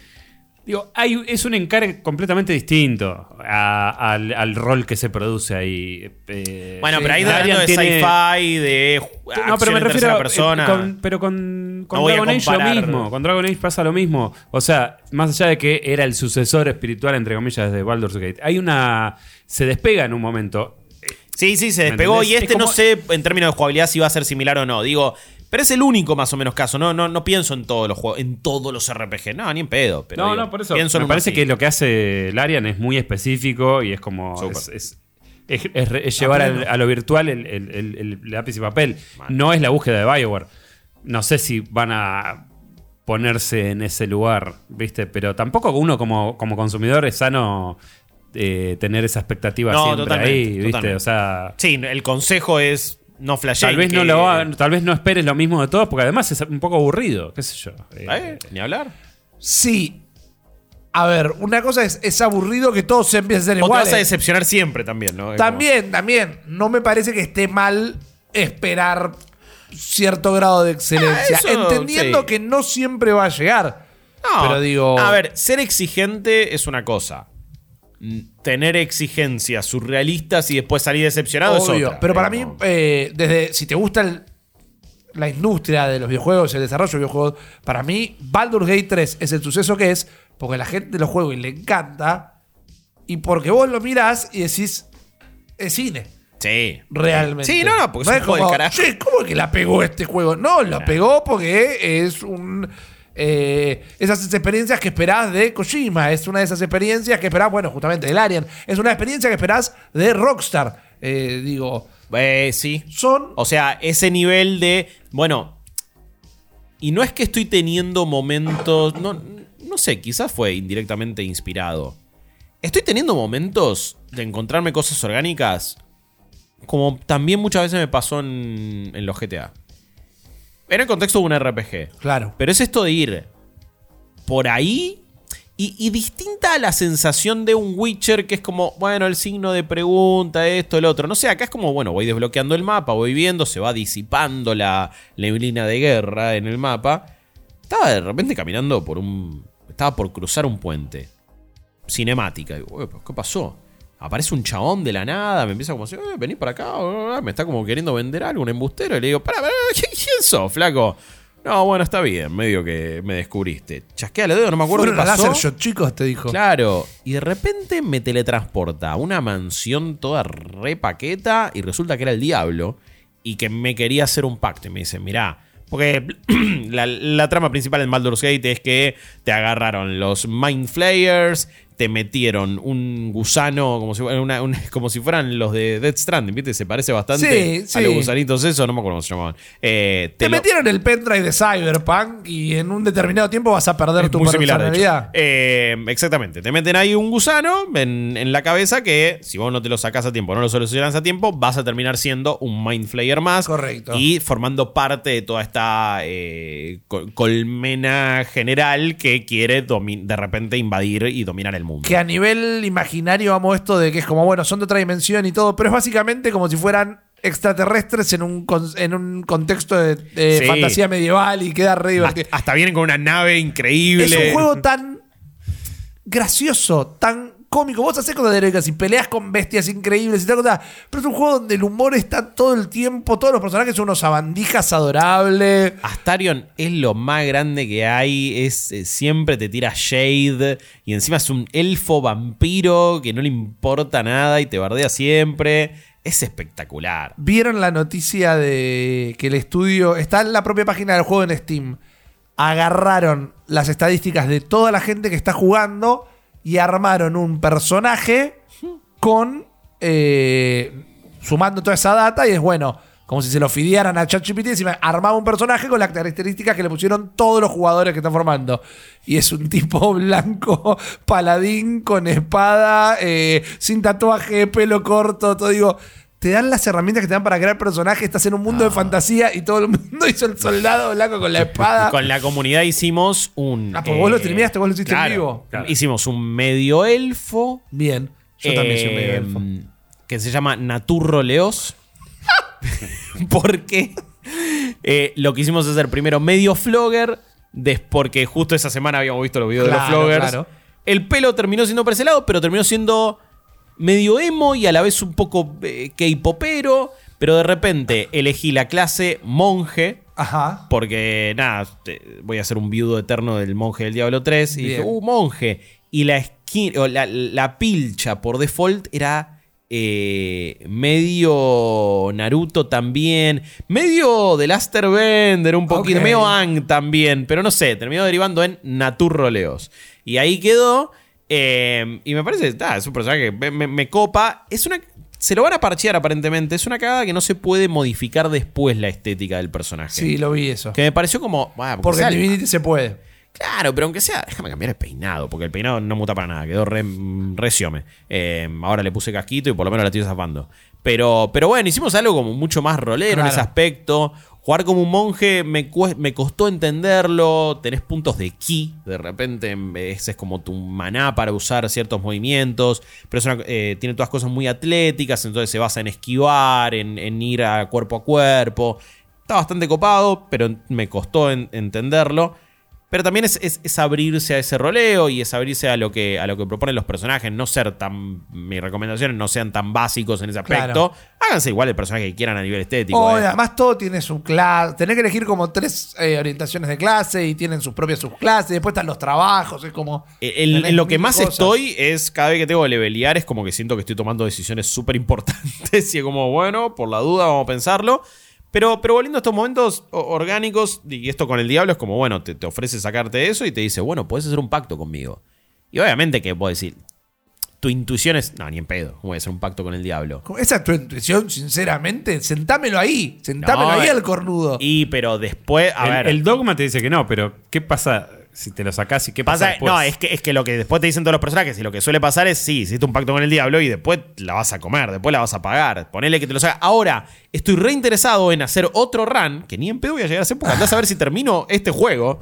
Digo, hay, es un encargue completamente distinto a- al, al rol que se produce ahí. Eh, Bueno, pero ahí hablando de sci-fi, de No, pero me refiero tercera a- persona. con- pero con, con No Dragon Age lo mismo. Con Dragon Age pasa lo mismo. O sea, más allá de que era el sucesor espiritual, entre comillas, de Baldur's Gate, hay una. Se despega en un momento. Sí, sí, se ¿Me despegó. Y Es este no sé en términos de jugabilidad si va a ser similar o no. Digo, pero es el único más o menos caso. No, no, no pienso en todos los juegos, en todos los RPG. No, ni en pedo. Pero no, digo, no, por eso. pienso en Me parece así. que lo que hace Larian es muy específico y es como. Es, es- es- es re- es llevar al- a lo virtual el, el- el- el lápiz y papel. No es la búsqueda de Bioware. No sé si van a ponerse en ese lugar, ¿viste? Pero tampoco uno como, como consumidor es sano eh, tener esa expectativa No, siempre totalmente, ahí, ¿viste? totalmente. O sea. Sí, el consejo es no flashear. Tal vez, no lo tal vez no esperes lo mismo de todos, porque además es un poco aburrido, qué sé yo. Eh, Ni hablar. Sí. A ver, una cosa es, es aburrido que todos se empiecen a ser O te iguales. vas a decepcionar siempre también, ¿no? Es También, también. No me parece que esté mal esperar cierto grado de excelencia. Ah, eso, entendiendo sí. que no siempre va a llegar. No, Pero digo. A ver, ser exigente es una cosa. Tener exigencias surrealistas y después salir decepcionado es obvio. otra. Pero para Es mí, eh, desde si te gusta el, la industria de los videojuegos, el desarrollo de videojuegos, para mí Baldur's Gate 3 es el suceso que es porque la gente lo juega y le encanta y porque vos lo mirás y decís, es cine. Sí. Realmente. Sí, no, no, porque es un es juego del como, carajo. "Che, ¿cómo que la pegó este juego? No, la pegó porque es un. Eh, esas experiencias que esperás de Kojima. Es una de esas experiencias que esperás, bueno, justamente del Arian. Es una experiencia que esperás de Rockstar. Eh, digo, Eh, sí. son. O sea, ese nivel de. Bueno. Y no es que estoy teniendo momentos. No, no sé, quizás fue indirectamente inspirado. Estoy teniendo momentos de encontrarme cosas orgánicas. Como también muchas veces me pasó en, en los GTA. En el contexto de un RPG. Claro. Pero es esto de ir por ahí y, y distinta a la sensación de un Witcher que es como, bueno, el signo de pregunta, esto, el otro. No sé, acá es como, bueno, voy desbloqueando el mapa, voy viendo, se va disipando la neblina de guerra en el mapa. Estaba de repente caminando por un... Estaba por cruzar un puente. Cinemática. Digo, "Ué, pero ¿qué pasó? Aparece un chabón de la nada, me empieza como así, eh, venís para acá, me está como queriendo vender algo, un embustero, y le digo, para, para, ¿quién sos, flaco? No, bueno, está bien, medio que me descubriste. Chasquea el dedo, no me acuerdo qué Fueron pasó. láser shot, chicos, te dijo. Claro, y de repente me teletransporta a una mansión toda re paqueta y resulta que era el diablo y que me quería hacer un pacto. Y me dice, mirá, porque <clears throat> la, la trama principal en Baldur's Gate es que te agarraron los Mind Flayers, te metieron un gusano como si, fuera una- un- <laughs> como si fueran los de Death Stranding, ¿viste? Se parece bastante Sí, a los gusanitos eso, no me acuerdo cómo se llamaban. Eh, Te lo- metieron el pendrive de Cyberpunk y en un determinado tiempo vas a perder es tu similar, personalidad. Eh, exactamente. Te meten ahí un gusano en, en la cabeza que, si vos no te lo sacás a tiempo, no lo solucionás a tiempo, vas a terminar siendo un Mind Flayer más. Correcto. Y formando parte de toda esta eh, col- colmena general que quiere de repente invadir y dominar el mundo. Que a nivel imaginario amo esto de que es como, bueno, son de otra dimensión y todo, pero es básicamente como si fueran extraterrestres en un, en un contexto de, de Sí. fantasía medieval y queda re divertido. Hasta, hasta vienen con una nave increíble. Es un juego <laughs> tan gracioso, tan cómico. Vos haces cosas de heroicas y peleas con bestias increíbles y tal cosa. Pero es un juego donde el humor está todo el tiempo. Todos los personajes son unos sabandijas adorables. Astarion es lo más grande que hay. Es, eh, siempre te tira shade. Y encima es un elfo vampiro que no le importa nada y te bardea siempre. Es espectacular. ¿Vieron la noticia de que el estudio está en la propia página del juego en Steam? Agarraron las estadísticas de toda la gente que está jugando y armaron un personaje con. eh, sumando toda esa data y es bueno. Como si se lo fidearan a ChatGPT y encima armaba un personaje con las características que le pusieron todos los jugadores que están formando. Y es un <laughs> tipo blanco, paladín, con espada, eh, sin tatuaje, pelo corto, todo digo. Te dan las herramientas que te dan para crear personajes, estás en un mundo de fantasía y todo el mundo <laughs> hizo el soldado blanco con la espada. Con la comunidad hicimos un. Ah, porque vos lo streameaste, vos lo hiciste en vivo. Claro. Hicimos un medio elfo. Bien, yo también soy medio eh, elfo. Que se llama Naturro Leos. <laughs> porque eh, lo que hicimos es hacer primero medio flogger. porque justo esa semana habíamos visto los videos de los floggers. El pelo terminó siendo percelado, pero terminó siendo medio emo y a la vez un poco eh, K-popero. Pero de repente elegí la clase monje. Ajá. Porque, nada, voy a hacer un viudo eterno del monje del Diablo 3. Y dije, uh, monje. Y la, esqui- o la, la pilcha por default era eh, medio Naruto también. Medio de Laster Bender, un poquito. Medio Ang también. Pero no sé, terminó derivando en Naturroleos. Y ahí quedó. Eh, y me parece, es un personaje que me, copa. Es una. Se lo van a parchear aparentemente. Es una cagada que no se puede modificar después la estética del personaje. Sí, lo vi eso. Que me pareció como. ah, porque Porque sea- en Divinity se puede. Claro, pero aunque sea, déjame cambiar el peinado, porque el peinado no muta para nada, quedó re, re siome. Eh, ahora le puse casquito y por lo menos la estoy zafando. Pero, pero bueno, hicimos algo como mucho más rolero en ese aspecto. Jugar como un monje me, me costó entenderlo. Tenés puntos de ki, de repente ese es como tu maná para usar ciertos movimientos. Pero eh, tiene todas cosas muy atléticas, entonces se basa en esquivar, en, ir a cuerpo a cuerpo. Está bastante copado, pero me costó en- entenderlo. Pero también es, es- es abrirse a ese roleo y es abrirse a lo que, a lo que proponen los personajes. No ser tan. Mis recomendaciones no sean tan básicos en ese aspecto. Háganse igual el personaje que quieran a nivel estético. Oh, eh. además todo tiene su clase. Tenés que elegir como tres eh, orientaciones de clase y tienen sus propias subclases. Después están los trabajos. Es como. En, tenés en lo que más cosas. estoy es cada vez que tengo que levelear es como que siento que estoy tomando decisiones súper importantes <laughs> y es como, bueno, por la duda vamos a pensarlo. Pero, pero volviendo a estos momentos orgánicos, y esto con el diablo es como, bueno, te, te ofrece sacarte eso y te dice, bueno, puedes hacer un pacto conmigo. Y obviamente que puedo decir, tu intuición es, no, ni en pedo, ¿cómo voy a hacer un pacto con el diablo? Esa es tu intuición, sinceramente. Sentámelo ahí. Sentámelo No, ahí eh, al cornudo. Y pero después, a el, ver... el dogma te dice que no, pero ¿qué pasa si te lo sacás y qué pasa, Pasa, después? no, es que, es que lo que después te dicen todos los personajes y lo que suele pasar es, sí, hiciste un pacto con el diablo y después la vas a comer, después la vas a pagar. Ponele que te lo saca. Ahora, estoy reinteresado en hacer otro run, que ni en pedo voy a llegar a hacer porque andás a ver si termino este juego,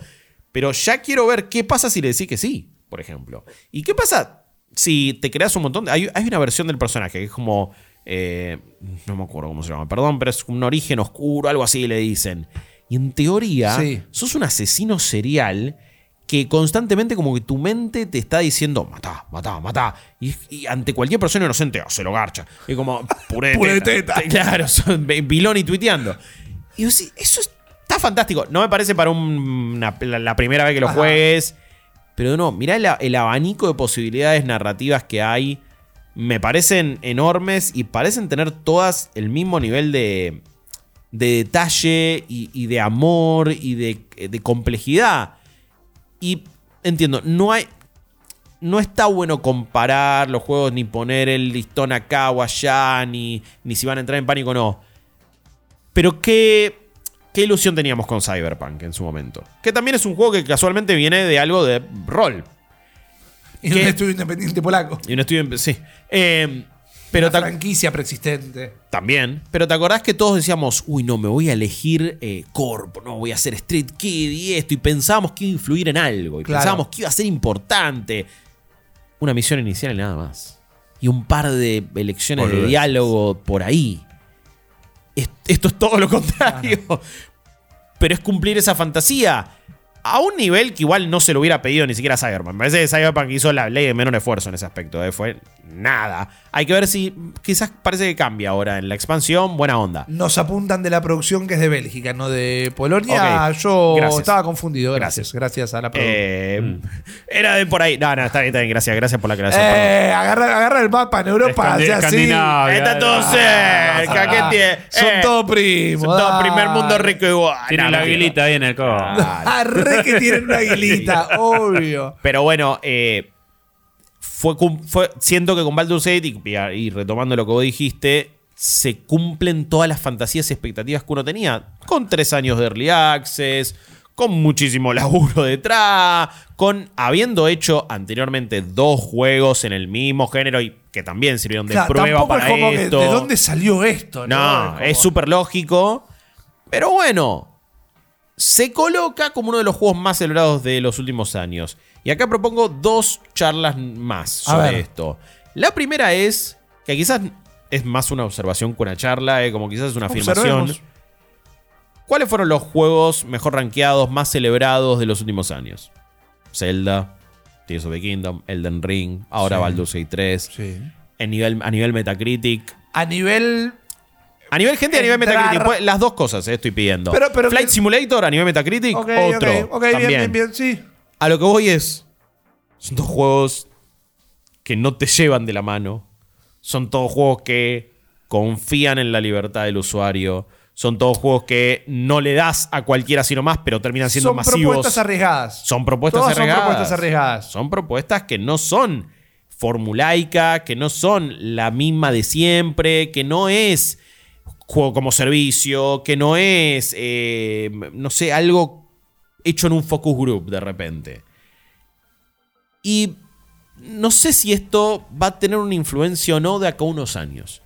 pero ya quiero ver qué pasa si le decís que sí, por ejemplo. ¿Y qué pasa si te creas un montón de... Hay, hay una versión del personaje que es como... eh, no me acuerdo cómo se llama, perdón, pero es un origen oscuro, algo así le dicen. Y en teoría, Sí. sos un asesino serial que constantemente como que tu mente te está diciendo, matá, matá, matá. Y, y ante cualquier persona inocente, se lo garcha. Y como, puré <laughs> Puré teta. teta. <laughs> Claro, son tuiteando. Y yo sí, eso está fantástico. No me parece para un- una- la, la primera vez que lo Ajá. juegues. Pero no, mirá el, el abanico de posibilidades narrativas que hay. Me parecen enormes y parecen tener todas el mismo nivel de, de detalle y, y de amor y de, de complejidad. Y entiendo, no hay. No está bueno comparar los juegos ni poner el listón acá o allá, ni, ni si van a entrar en pánico o no. Pero qué, qué ilusión teníamos con Cyberpunk en su momento. Que también es un juego que casualmente viene de algo de rol. y un estudio independiente polaco. Y un estudio. Sí. Eh, pero ta- franquicia preexistente. también. Pero te acordás que todos decíamos, uy, no, me voy a elegir eh, Corp, no, voy a hacer Street Kid y esto. Y pensábamos que iba a influir en algo. Y Claro. pensábamos que iba a ser importante. Una misión inicial y nada más. Y un par de elecciones de diálogo por ahí. Es- Esto es todo lo contrario. <laughs> Pero es cumplir esa fantasía. A un nivel que igual no se lo hubiera pedido ni siquiera a Cyberpunk. Me parece que Cyberpunk hizo la ley de menor esfuerzo en ese aspecto. eh, Fue nada. Hay que ver si quizás parece que cambia ahora en la expansión. Buena onda. Nos apuntan de la producción que es de Bélgica, no de Polonia. Ok, Yo gracias. estaba confundido. Gracias. Gracias, a la producción. Eh, Era de por ahí. No, no, está bien, está bien. Gracias, gracias por la aclaración. Eh, agarra, agarra el mapa en Europa, Escandi- así. Está todo cerca. ¿Qué tiene? Son Eh, todos primos. Son todo dale. primer mundo rico igual. Tiene No, la aguilita ahí en el codo. <laughs> Arre que tienen una aguilita, obvio. Pero bueno, eh, fue, siento que con Baldur's Gate, y, y retomando lo que vos dijiste, se cumplen todas las fantasías y expectativas que uno tenía. Con tres años de Early Access, con muchísimo <laughs> laburo detrás, con habiendo hecho anteriormente dos juegos en el mismo género y que también sirvieron de Claro, prueba para es como que, esto. ¿de dónde salió esto? No, es súper lógico. Pero bueno, se coloca como uno de los juegos más celebrados de los últimos años. Y acá propongo dos charlas más sobre esto. La primera es, que quizás es más una observación que una charla, eh, como quizás es una afirmación. ¿Cuáles fueron los juegos mejor rankeados, más celebrados de los últimos años? Zelda, Tears of the Kingdom, Elden Ring, ahora Sí. Baldur's Gate 3. Sí. En nivel, a nivel Metacritic, A nivel. A nivel gente y a nivel Entrar- Metacritic, pues, las dos cosas eh, estoy pidiendo. Pero- pero Flight que- Simulator a nivel Metacritic, Ok, otro. ok, bien, también. bien, bien, sí. A lo que voy es. Son dos juegos que no te llevan de la mano. Son todos juegos que confían en la libertad del usuario. Son todos juegos que no le das a cualquiera sino más, pero terminan siendo Son masivos. propuestas arriesgadas. Son propuestas Todas son arriesgadas. propuestas arriesgadas. Son propuestas que no son formulaica, que no son la misma de siempre, que no es juego como servicio, que no es, eh, no sé, algo hecho en un focus group de repente. Y no sé si esto va a tener una influencia o no de acá a unos años.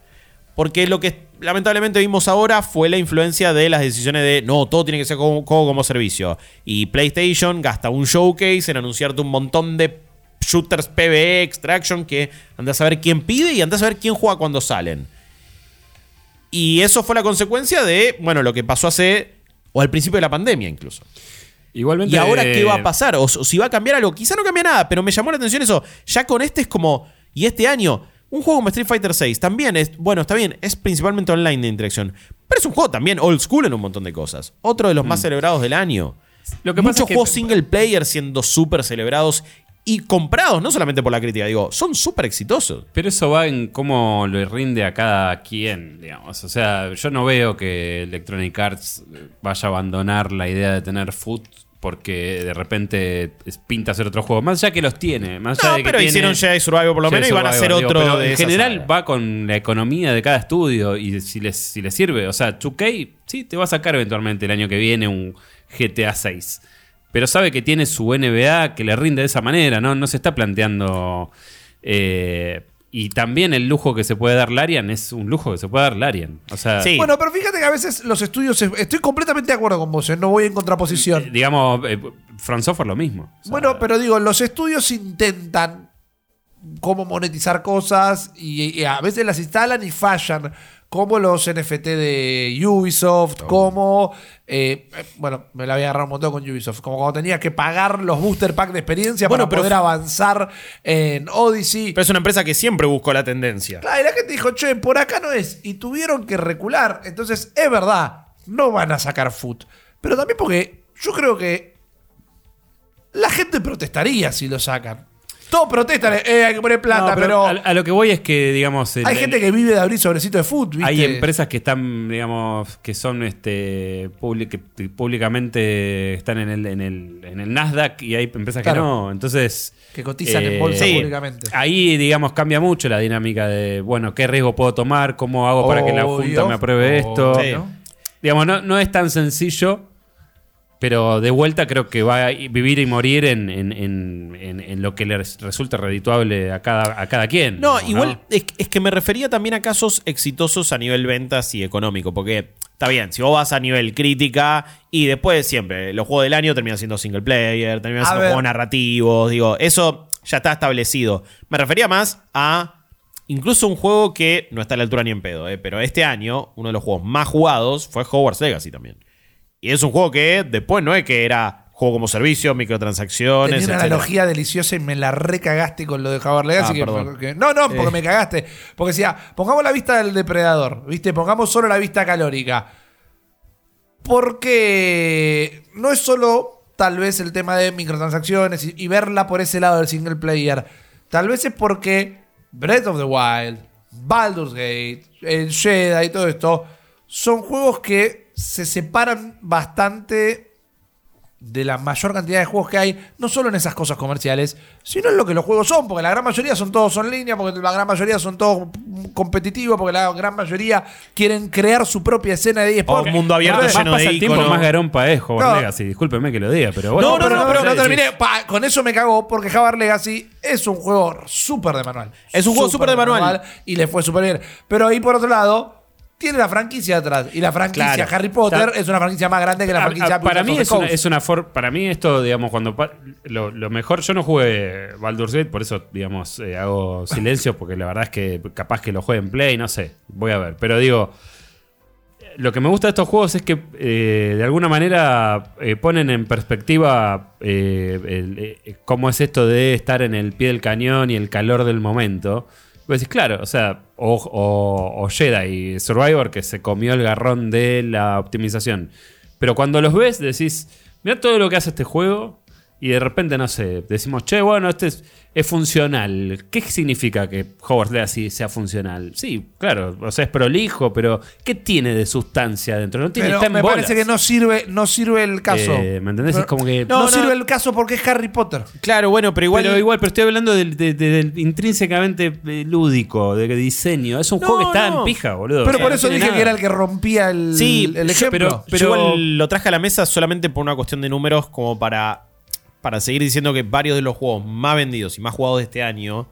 Porque lo que lamentablemente vimos ahora fue la influencia de las decisiones de no, todo tiene que ser juego como servicio. Y PlayStation gasta un showcase en anunciarte un montón de shooters PvE, Extraction, que andás a ver quién pide y andás a ver quién juega cuando salen. Y eso fue la consecuencia de, bueno, lo que pasó hace, o al principio de la pandemia incluso. Igualmente. ¿Y ahora qué va a eh, pasar? O, o si va a cambiar algo. Quizá no cambia nada, pero me llamó la atención eso. Ya con este es como. Y este año, un juego como Street Fighter VI también es. Bueno, está bien, es principalmente online de interacción. Pero es un juego también old school en un montón de cosas. Otro de los más celebrados del año. Mm. Lo que pasa Muchos es que- juegos single player siendo súper celebrados y comprados, no solamente por la crítica, digo, son súper exitosos. Pero eso va en cómo le rinde a cada quien, digamos. O sea, yo no veo que Electronic Arts vaya a abandonar la idea de tener foot porque de repente pinta hacer otro juego. Más allá que los tiene. Más allá No, de que pero tiene- hicieron Jedi Survivor por lo menos y van a hacer digo, otro de En general saga. va con la economía de cada estudio y si les, si les sirve. O sea, 2K sí te va a sacar eventualmente el año que viene un GTA 6. Pero sabe que tiene su NBA que le rinde de esa manera, ¿no? No se está planteando. eh, y también el lujo que se puede dar Larian es un lujo que se puede dar Larian. O sea, Sí. Bueno, pero fíjate que a veces los estudios. Estoy completamente de acuerdo con vos, eh, no voy en contraposición. digamos, eh, Software lo mismo. O sea, Bueno, pero digo, los estudios intentan cómo monetizar cosas y, y a veces las instalan y fallan. Como los NFT de Ubisoft, como. eh, bueno, me la había agarrado un montón con Ubisoft. Como cuando tenía que pagar los booster pack de experiencia Bueno, para poder avanzar en Odyssey. Pero es una empresa que siempre buscó la tendencia. Claro, y la gente dijo, che, por acá no es. Y tuvieron que recular. Entonces, es verdad, no van a sacar foot. Pero también porque yo creo que la gente protestaría si lo sacan. Todos protestan, eh, hay que poner plata, no, pero, a, a lo que voy es que, digamos. el- hay gente que vive de abrir sobrecito de foot, ¿viste? Hay empresas que están, digamos, que son este public- que públicamente están en el, en el, en el Nasdaq y hay empresas Claro. que no. Entonces. eh, Que cotizan en bolsa sí, públicamente. Ahí, digamos, cambia mucho la dinámica de, bueno, qué riesgo puedo tomar, cómo hago para que la Obvio. Junta me apruebe esto. Sí. Digamos, no, no es tan sencillo, pero de vuelta creo que va a vivir y morir en, en- en- en- en lo que le res- resulte redituable a cada, a cada quien. No, digamos, igual Es, es que me refería también a casos exitosos a nivel ventas y económico, porque está bien, si vos vas a nivel crítica y después siempre, los juegos del año terminan siendo single player, terminan siendo ver. juegos narrativos, digo, eso ya está establecido. Me refería más a incluso un juego que no está a la altura ni en pedo, eh, pero este año uno de los juegos más jugados fue Hogwarts Legacy también. Y es un juego que después no es que era juego como servicio, microtransacciones, Tenía una etcétera. analogía deliciosa y me la recagaste con lo de Howard Legacy. Ah, que- perdón. que- no, no, porque Eh. me cagaste. Porque decía, pongamos la vista del depredador, ¿viste? Pongamos solo la vista calórica. Porque no es solo tal vez el tema de microtransacciones y, y verla por ese lado del single player. Tal vez es porque Breath of the Wild, Baldur's Gate, el Jedi y todo esto son juegos que se separan bastante de la mayor cantidad de juegos que hay, no solo en esas cosas comerciales, sino en lo que los juegos son, porque la gran mayoría son todos en línea, porque la gran mayoría son todos competitivos, porque la gran mayoría quieren crear su propia escena de eSports. Un mundo abierto lleno más de pasa el tiempo, iconos. más garompa es Hogwarts Claro. Legacy. Discúlpeme que lo diga, pero bueno. No, no, no, no, pero no terminé. Pa, con eso me cagó, porque Java Legacy es un juego súper de manual. Es un juego súper de manual. Y le fue súper bien. Pero ahí, por otro lado, tiene la franquicia atrás. Y la franquicia Claro. Harry Potter Está- es una franquicia más grande que la franquicia a- para mí es una, es una for- para mí esto digamos cuando lo, lo mejor yo no jugué Baldur's Gate por eso digamos eh, hago silencio porque la verdad es que capaz que lo juegue en play no sé voy a ver pero digo lo que me gusta de estos juegos es que eh, de alguna manera eh, ponen en perspectiva el- cómo es esto de estar en el pie del cañón y el calor del momento. Vos decís, claro, o sea, o, o, Jedi Survivor que se comió el garrón de la optimización. Pero cuando los ves, decís, mira todo lo que hace este juego. Y de repente, no sé, decimos, che, bueno, este es, es funcional. ¿Qué significa que Hogwarts Legacy sea funcional? Sí, claro, o sea, es prolijo, pero ¿qué tiene de sustancia dentro? No tiene, Pero está en me bolas. parece que no sirve, no sirve el caso. Eh, ¿Me entendés? Pero- es como que. No, No, no. sirve el caso porque es Harry Potter. Claro, bueno, pero igual. pero igual, pero estoy hablando del, de- de- del intrínsecamente eh, lúdico, de diseño. Es un No, juego que está no. en pija, boludo. Pero O sea, por eso dije nada. que era el que rompía el, Sí, el ejemplo. Pero, yo igual lo traje a la mesa solamente por una cuestión de números, como para, para seguir diciendo que varios de los juegos más vendidos y más jugados de este año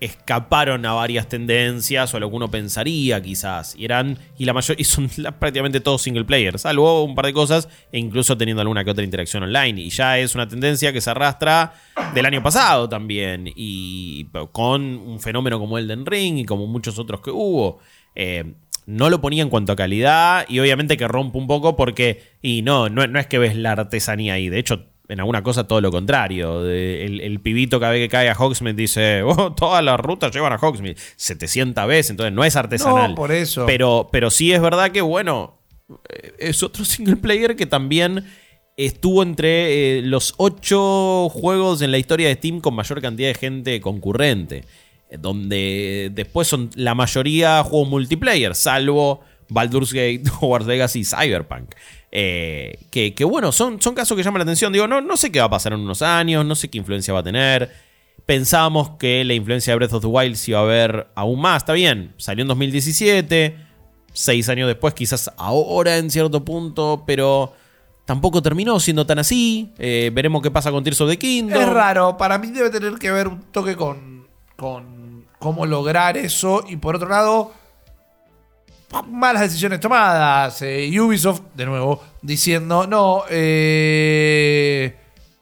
escaparon a varias tendencias o a lo que uno pensaría quizás. Y eran, y la mayor, y son <laughs> prácticamente todos single player, salvo un par de cosas, e incluso teniendo alguna que otra interacción online. Y ya es una tendencia que se arrastra del año pasado también. Y con un fenómeno como Elden Ring y como muchos otros que hubo. Eh, no lo ponía en cuanto a calidad y obviamente que rompe un poco porque, y no, no, no es que ves la artesanía ahí, de hecho en alguna cosa todo lo contrario. El, el pibito cada vez que cae a Hogsmeade dice, <laughs> oh, todas las rutas llevan a Hogsmeade 700 veces, entonces no es artesanal. No, por eso. Pero, pero sí es verdad que, bueno, eh, es otro <laughs> single player que también estuvo entre eh, los ocho juegos en la historia de Steam con mayor cantidad de gente concurrente. eh, Donde después son la mayoría juegos multiplayer, salvo Baldur's Gate, <laughs> Hogwarts Legacy y Cyberpunk. Eh, que, bueno, son, son casos que llaman la atención. Digo, no, no sé qué va a pasar en unos años, no sé qué influencia va a tener. Pensábamos que la influencia de Breath of the Wild se iba a ver aún más. Está bien, salió en 2017, seis años después, quizás ahora en cierto punto, pero tampoco terminó siendo tan así. Eh, veremos qué pasa con Tears of the Kingdom. Es raro, para mí debe tener que ver un toque con, con cómo lograr eso. Y por otro lado, malas decisiones tomadas. Eh, Ubisoft, de nuevo, diciendo, no, eh,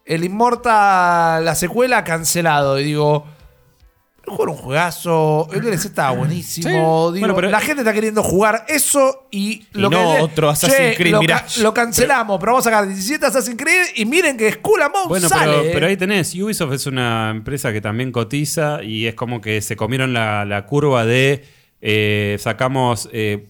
el Immortal, la secuela, cancelado. Y digo, el juego era un juegazo, el DLC estaba buenísimo. Sí. Digo, Bueno, pero- la gente está queriendo jugar eso y, lo no que otro Assassin's Creed lo, ca- lo cancelamos, pero, vamos a sacar 17 Assassin's Creed y miren que Skull Bones Bueno, sale. pero, pero ahí tenés, Ubisoft es una empresa que también cotiza y es como que se comieron la, la curva de eh, sacamos, eh,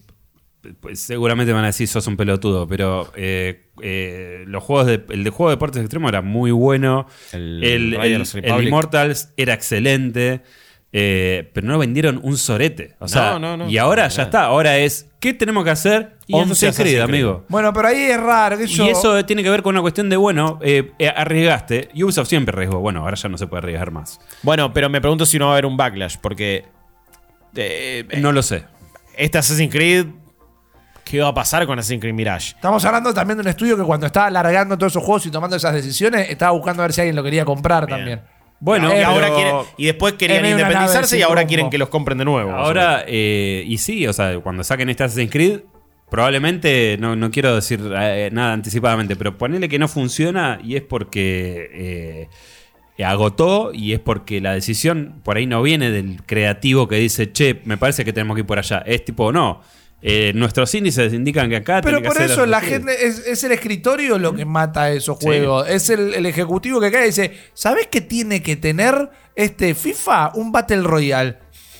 pues seguramente van a decir sos un pelotudo, pero eh, eh, los juegos de, el de juego de deportes extremos era muy bueno, El el, el, Riders el Republic. Immortals era excelente. eh, pero no vendieron un sorete. O sea, No, no, no. y ahora ya está. Ahora es, ¿qué tenemos que hacer? Y eso Once es Assassin's Creed, Creed. amigo. Bueno, pero ahí es raro. Que yo, Y eso tiene que ver con una cuestión de, bueno, eh, eh, arriesgaste. Ubisoft siempre arriesgó. Bueno, ahora ya no se puede arriesgar más. Bueno, pero me pregunto si no va a haber un backlash, porque eh, eh, No lo sé. este Assassin's Creed, ¿qué va a pasar con Assassin's Creed Mirage? Estamos hablando también de un estudio que cuando estaba alargando todos esos juegos y tomando esas decisiones, estaba buscando a ver si alguien lo quería comprar Bien. también. Bueno, y, ahora quieren- y después querían independizarse y ahora quieren que los compren de nuevo. Ahora, eh, y sí, o sea, cuando saquen este Assassin's Creed, probablemente, no, no quiero decir eh, nada anticipadamente, pero ponele que no funciona y es porque eh, agotó y es porque la decisión por ahí no viene del creativo que dice, che, me parece que tenemos que ir por allá. Es tipo, no. eh, nuestros índices indican que acá Pero que por hacer eso la gente es, es el escritorio lo que mata esos Sí. juegos. Es el, el ejecutivo que cae y dice, ¿sabes qué tiene que tener este FIFA? Un Battle Royale.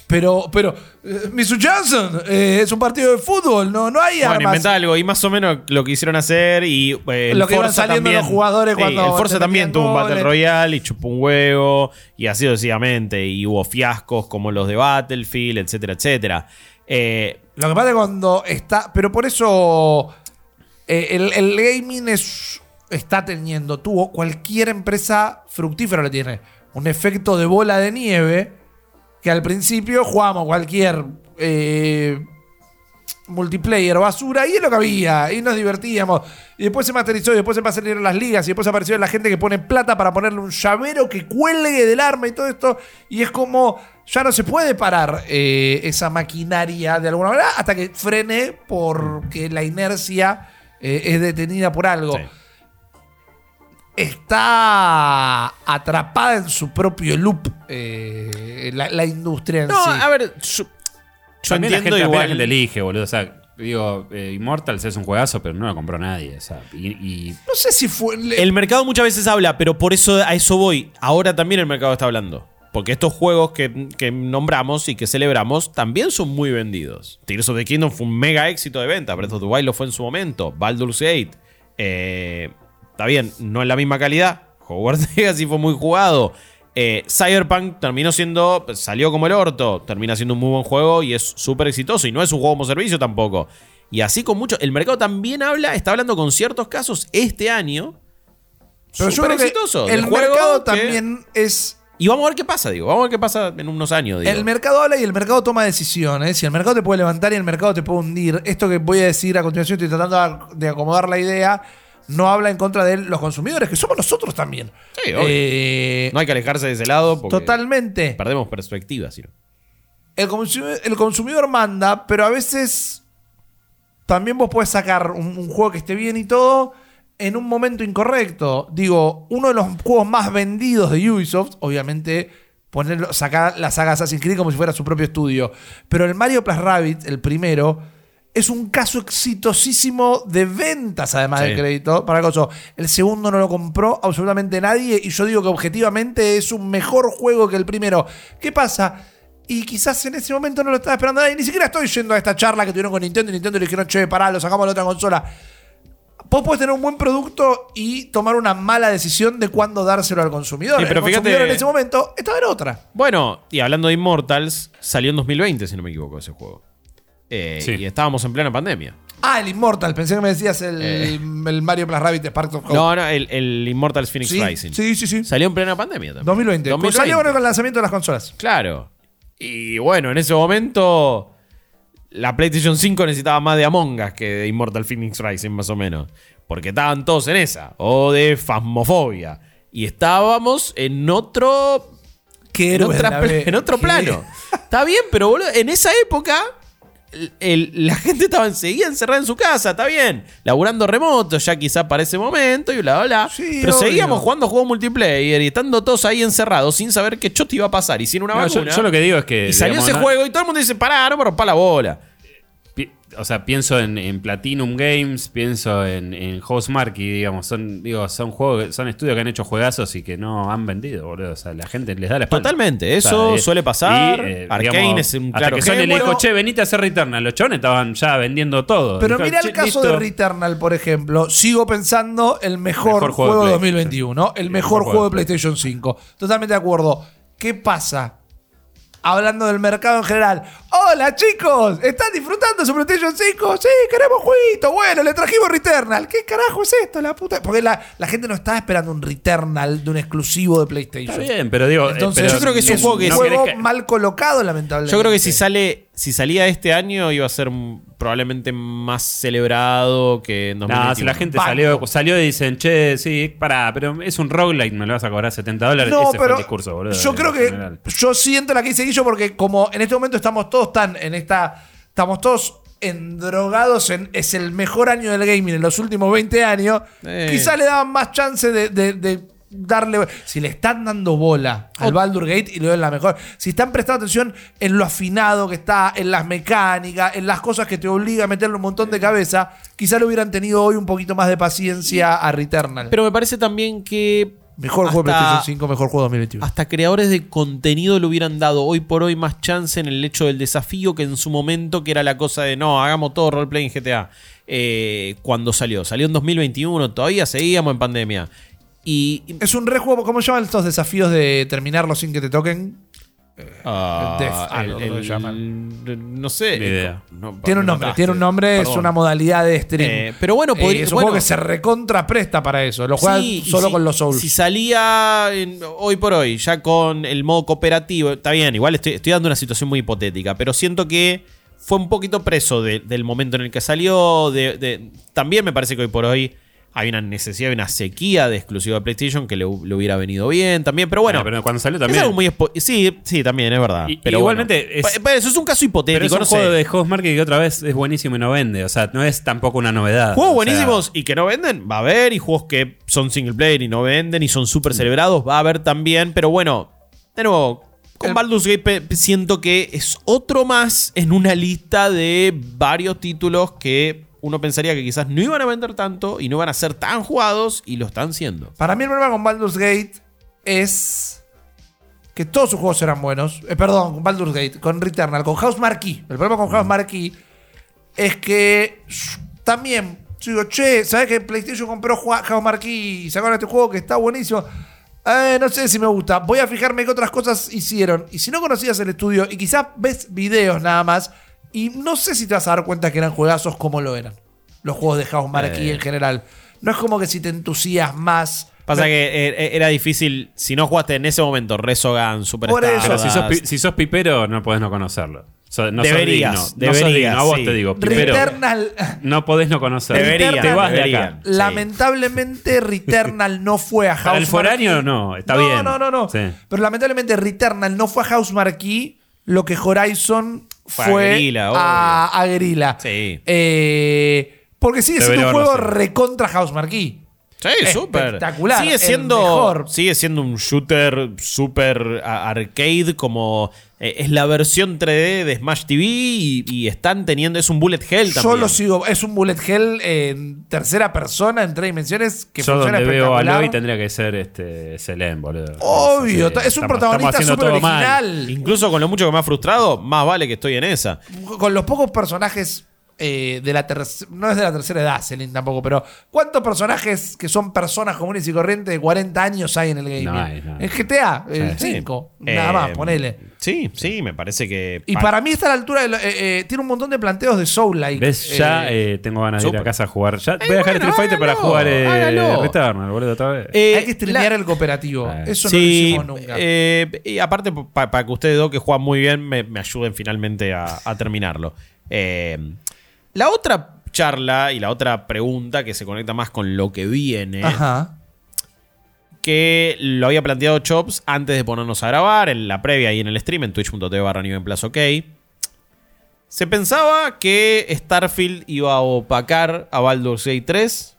Pero, pero, eh. Johnson, eh, es un partido de fútbol, no, no hay Bueno, armas. inventa algo y más o menos lo que hicieron hacer y eh, el Lo que iban Forza saliendo también, los jugadores Sí, cuando el Forza te también tuvo un Battle. Royale y chupó un huevo y así sucesivamente y hubo fiascos como los de Battlefield, etcétera, etcétera. Eh, Lo que pasa es cuando está. Pero por eso. el, el gaming es, está teniendo. Tuvo. Cualquier empresa fructífera lo tiene. Un efecto de bola de nieve. Que al principio jugábamos cualquier. eh, multiplayer basura y es lo que había y nos divertíamos y después se materializó y después se salieron las ligas y después apareció la gente que pone plata para ponerle un llavero que cuelgue del arma y todo esto y es como ya no se puede parar eh, esa maquinaria de alguna manera hasta que frene porque la inercia eh, es detenida por algo Sí. Está atrapada en su propio loop eh, la, la industria en no, sí a ver, yo, yo entiendo la gente, igual. la gente elige, boludo. O sea, digo, eh, Immortals es un juegazo, pero no lo compró nadie. O sea, y, y- no sé si fue El mercado muchas veces habla, pero por eso a eso voy. Ahora también el mercado está hablando. Porque estos juegos que, que nombramos y que celebramos también son muy vendidos. Tears of the Kingdom fue un mega éxito de venta. Breath of the Wild lo fue en su momento. Baldur's Gate. eh, está bien, no es la misma calidad. Hogwarts <laughs> Legacy fue muy jugado. Eh, Cyberpunk terminó siendo. Salió como el orto. Termina siendo un muy buen juego y es súper exitoso. Y no es un juego como servicio tampoco. Y así con mucho. El mercado también habla. Está hablando con ciertos casos este año. Pero yo súper creo que exitoso. el mercado que- también es. Y vamos a ver qué pasa, digo. Vamos a ver qué pasa en unos años, digo. El mercado habla y el mercado toma decisiones. Y el mercado te puede levantar y el mercado te puede hundir. Esto que voy a decir a continuación, estoy tratando de acomodar la idea. No habla en contra de los consumidores, que somos nosotros también. Sí, obvio. Eh, No hay que alejarse de ese lado porque totalmente. perdemos perspectiva, no. El consumidor, el consumidor manda, pero a veces también vos podés sacar un, un juego que esté bien y todo en un momento incorrecto. Digo, uno de los juegos más vendidos de Ubisoft, obviamente, ponerlo, sacar la saga Assassin's Creed como si fuera su propio estudio. Pero el Mario Plus Rabbit, el primero, es un caso exitosísimo de ventas, además Sí. del crédito. Para Coso, el segundo no lo compró absolutamente nadie. Y yo digo que objetivamente es un mejor juego que el primero. ¿Qué pasa? Y quizás en ese momento no lo estaba esperando nadie. Ni siquiera estoy yendo a esta charla que tuvieron con Nintendo y Nintendo le dijeron, che, pará, lo sacamos a la otra consola. Vos podés tener un buen producto y tomar una mala decisión de cuándo dárselo al consumidor. Sí, pero el fíjate- consumidor en ese momento estaba en otra. Bueno, y hablando de Immortals, salió en 2020, si no me equivoco, ese juego. Eh, Sí. Y estábamos en plena pandemia. Ah, el Immortal. Pensé que me decías el, Eh. el Mario Plus Rabbit Sparks of Hope. No, no, el, el Immortals Phoenix sí, Rising. sí, sí, sí. Salió en plena pandemia también. 2020. 2020. Salió bueno con el lanzamiento de las consolas. Claro. Y bueno, en ese momento la PlayStation 5 necesitaba más de Among Us que de Immortal Phoenix Rising, más o menos. Porque estaban todos en esa. O de Fasmofobia. Y estábamos en otro. Qué En, otra en otro Qué- plano. <laughs> Está bien, pero boludo, en esa época. El- la gente estaba enseguida encerrada en su casa, está bien. Laburando remoto ya quizá para ese momento y bla, bla, bla. Sí, pero obvio. seguíamos jugando juegos multiplayer y estando todos ahí encerrados sin saber qué chote iba a pasar y sin una No, yo, vacuna. yo lo que digo es que. Y salió digamos, ese no- juego y todo el mundo dice, pará, no me rompa la bola. O sea, pienso en, en Platinum Games, pienso en, en Housemarque, digamos, son, digo, son juegos, son estudios que han hecho juegazos y que no han vendido, boludo. O sea, la gente les da la espalda. Totalmente, O sea, eso eh, suele pasar. y, eh, Arcane digamos, es un hasta claro que Sony le ejemplo. dijo, che, venite a hacer Returnal. Los chones estaban ya vendiendo todo. Pero Dijo, mira el "Che, caso listo". de Returnal, por ejemplo. Sigo pensando el mejor, Mejor juego, juego de de 2021. El Sí, mejor mejor juego de. PlayStation 5. Totalmente de acuerdo. ¿Qué pasa? Hablando del mercado en general. Hola chicos, ¿están disfrutando su PlayStation 5? Sí, queremos jueguito. Bueno, le trajimos Returnal. ¿Qué carajo es esto? La puta. Porque la, la gente no está esperando un Returnal de un exclusivo de PlayStation. Está bien, pero digo. eh, Entonces, pero yo creo que es un juego que un no juego querés que- mal colocado, lamentablemente. Yo creo que si sale, si salía este año iba a ser probablemente más celebrado que en 2021. No, si la gente Banco. salió, salió y dicen, che, sí, pará, pero es un roguelike, me lo vas a cobrar 70 dólares. No, Ese fue pero el discurso, boludo. yo creo que general. yo siento la que dice Guillo porque como en este momento estamos todos tan en esta estamos todos endrogados en es el mejor año del gaming en los últimos 20 años, Eh. quizá le daban más chance de, de- de darle si le están dando bola al Baldur Gate y le dan la mejor, si están prestando atención en lo afinado que está, en las mecánicas, en las cosas que te obliga a meterle un montón de cabeza, quizá le hubieran tenido hoy un poquito más de paciencia a Returnal. Pero me parece también que mejor juego de PlayStation 5, mejor juego 2021. hasta creadores de contenido le hubieran dado hoy por hoy más chance en el hecho del desafío que en su momento que era la cosa de no, hagamos todo roleplay en GTA. Eh, cuando salió, salió en 2021, todavía seguíamos en pandemia. Y... Es un re juego, ¿cómo llaman estos desafíos de terminarlo sin que te toquen? Ah, Death, algo, el- no sé. Ni idea. No, Tiene un nombre, mataste. tiene un nombre, es una modalidad de stream. Eh, pero bueno, Eh, podría- es un bueno. juego que se recontra presta para eso. Lo juegan Sí, solo si- con los Souls. Si salía en- hoy por hoy, ya con el modo cooperativo, está bien, igual estoy, estoy dando una situación muy hipotética, pero siento que fue un poquito preso de- del momento en el que salió. de- de- también me parece que hoy por hoy hay una necesidad, una sequía de exclusivo de PlayStation que le, hu- le hubiera venido bien también, pero bueno. Ah, pero cuando salió es también. algo muy espo- sí, sí, también es verdad. Y- pero igualmente bueno. es- eso es un caso hipotético, Pero es un no juego sé. de Housemarque que otra vez es buenísimo y no vende. O sea, no es tampoco una novedad. Juegos sea, buenísimos y que no venden, va a haber. Y juegos que son single player y no venden y son súper celebrados, va a haber también. Pero bueno, de nuevo, con Baldur's Gate siento que es otro más en una lista de varios títulos que uno pensaría que quizás no iban a vender tanto y no iban a ser tan jugados y lo están siendo. Para mí el problema con Baldur's Gate es que todos sus juegos eran buenos. Eh, perdón, con Baldur's Gate, con Returnal, con House Marquee. El problema con House Marquee es que también, yo digo, che, ¿sabes que PlayStation compró House Marquee y sacaron este juego que está buenísimo? Eh, no sé si me gusta. Voy a fijarme qué otras cosas hicieron. Y si no conocías el estudio y quizás ves videos nada más, y no sé si te vas a dar cuenta que eran juegazos como lo eran. Los juegos de House Marquee Eh. en general. No es como que si te entusiasmas. Pasa no- que eh, era difícil, si no jugaste en ese momento Resogan, Super Por eso. Pero si sos, si sos pipero, no podés no conocerlo. So- no Deberías, sos digno. No sos deberías, digno. A vos sí. te digo, pipero. Returnal. No podés no conocerlo. Deberían, Te vas de acá. Lamentablemente, Returnal no fue a House Para el foráneo, no, está no, bien. No, no, no. Sí. Pero lamentablemente, Returnal no fue a House Marquee lo que Horizon Fue fue, a a. Sí. Eh, porque sigue siendo un juego recontra House Marquee. Sí, súper. espectacular. Sigue el siendo, mejor. sigue siendo un shooter súper arcade, como eh, es la versión 3D de Smash TV y, y están teniendo, es un bullet hell Yo también. lo sigo. Es un bullet hell en tercera persona, en tres dimensiones, que Yo funciona donde veo a espectacular. Aloy tendría que ser este Selene, boludo. Obvio, Sí, es un estamos- protagonista súper mal. original. Incluso con lo mucho que me ha frustrado, más vale que estoy en esa. Con los pocos personajes eh, de la tercera. No es de la tercera edad, Celine tampoco, pero ¿cuántos personajes que son personas comunes y corrientes de 40 años hay en el gaming? No hay, no hay. En GTA, Sí. 5. Eh, Nada más, ponele. Sí, sí, me parece que. Y para mí está a la altura de. lo- eh, eh, tiene un montón de planteos de Soul-like. ¿Ves? Ya Eh, eh, tengo ganas de ir a casa a jugar. Ya voy a dejar bueno, Street Fighter para jugar eh. Returnal, boludo, otra vez. Eh, hay que streamear la- el cooperativo. Eh. Eso no Sí, lo hicimos nunca. eh, y aparte, pa- para que ustedes dos que juegan muy bien me, me ayuden finalmente a, a terminarlo. Eh, la otra charla y la otra pregunta que se conecta más con lo que viene, Ajá. que lo había planteado Chops antes de ponernos a grabar, en la previa y en el stream, en twitch.tv barra ok. Se pensaba que Starfield iba a opacar a Baldur's Gate 3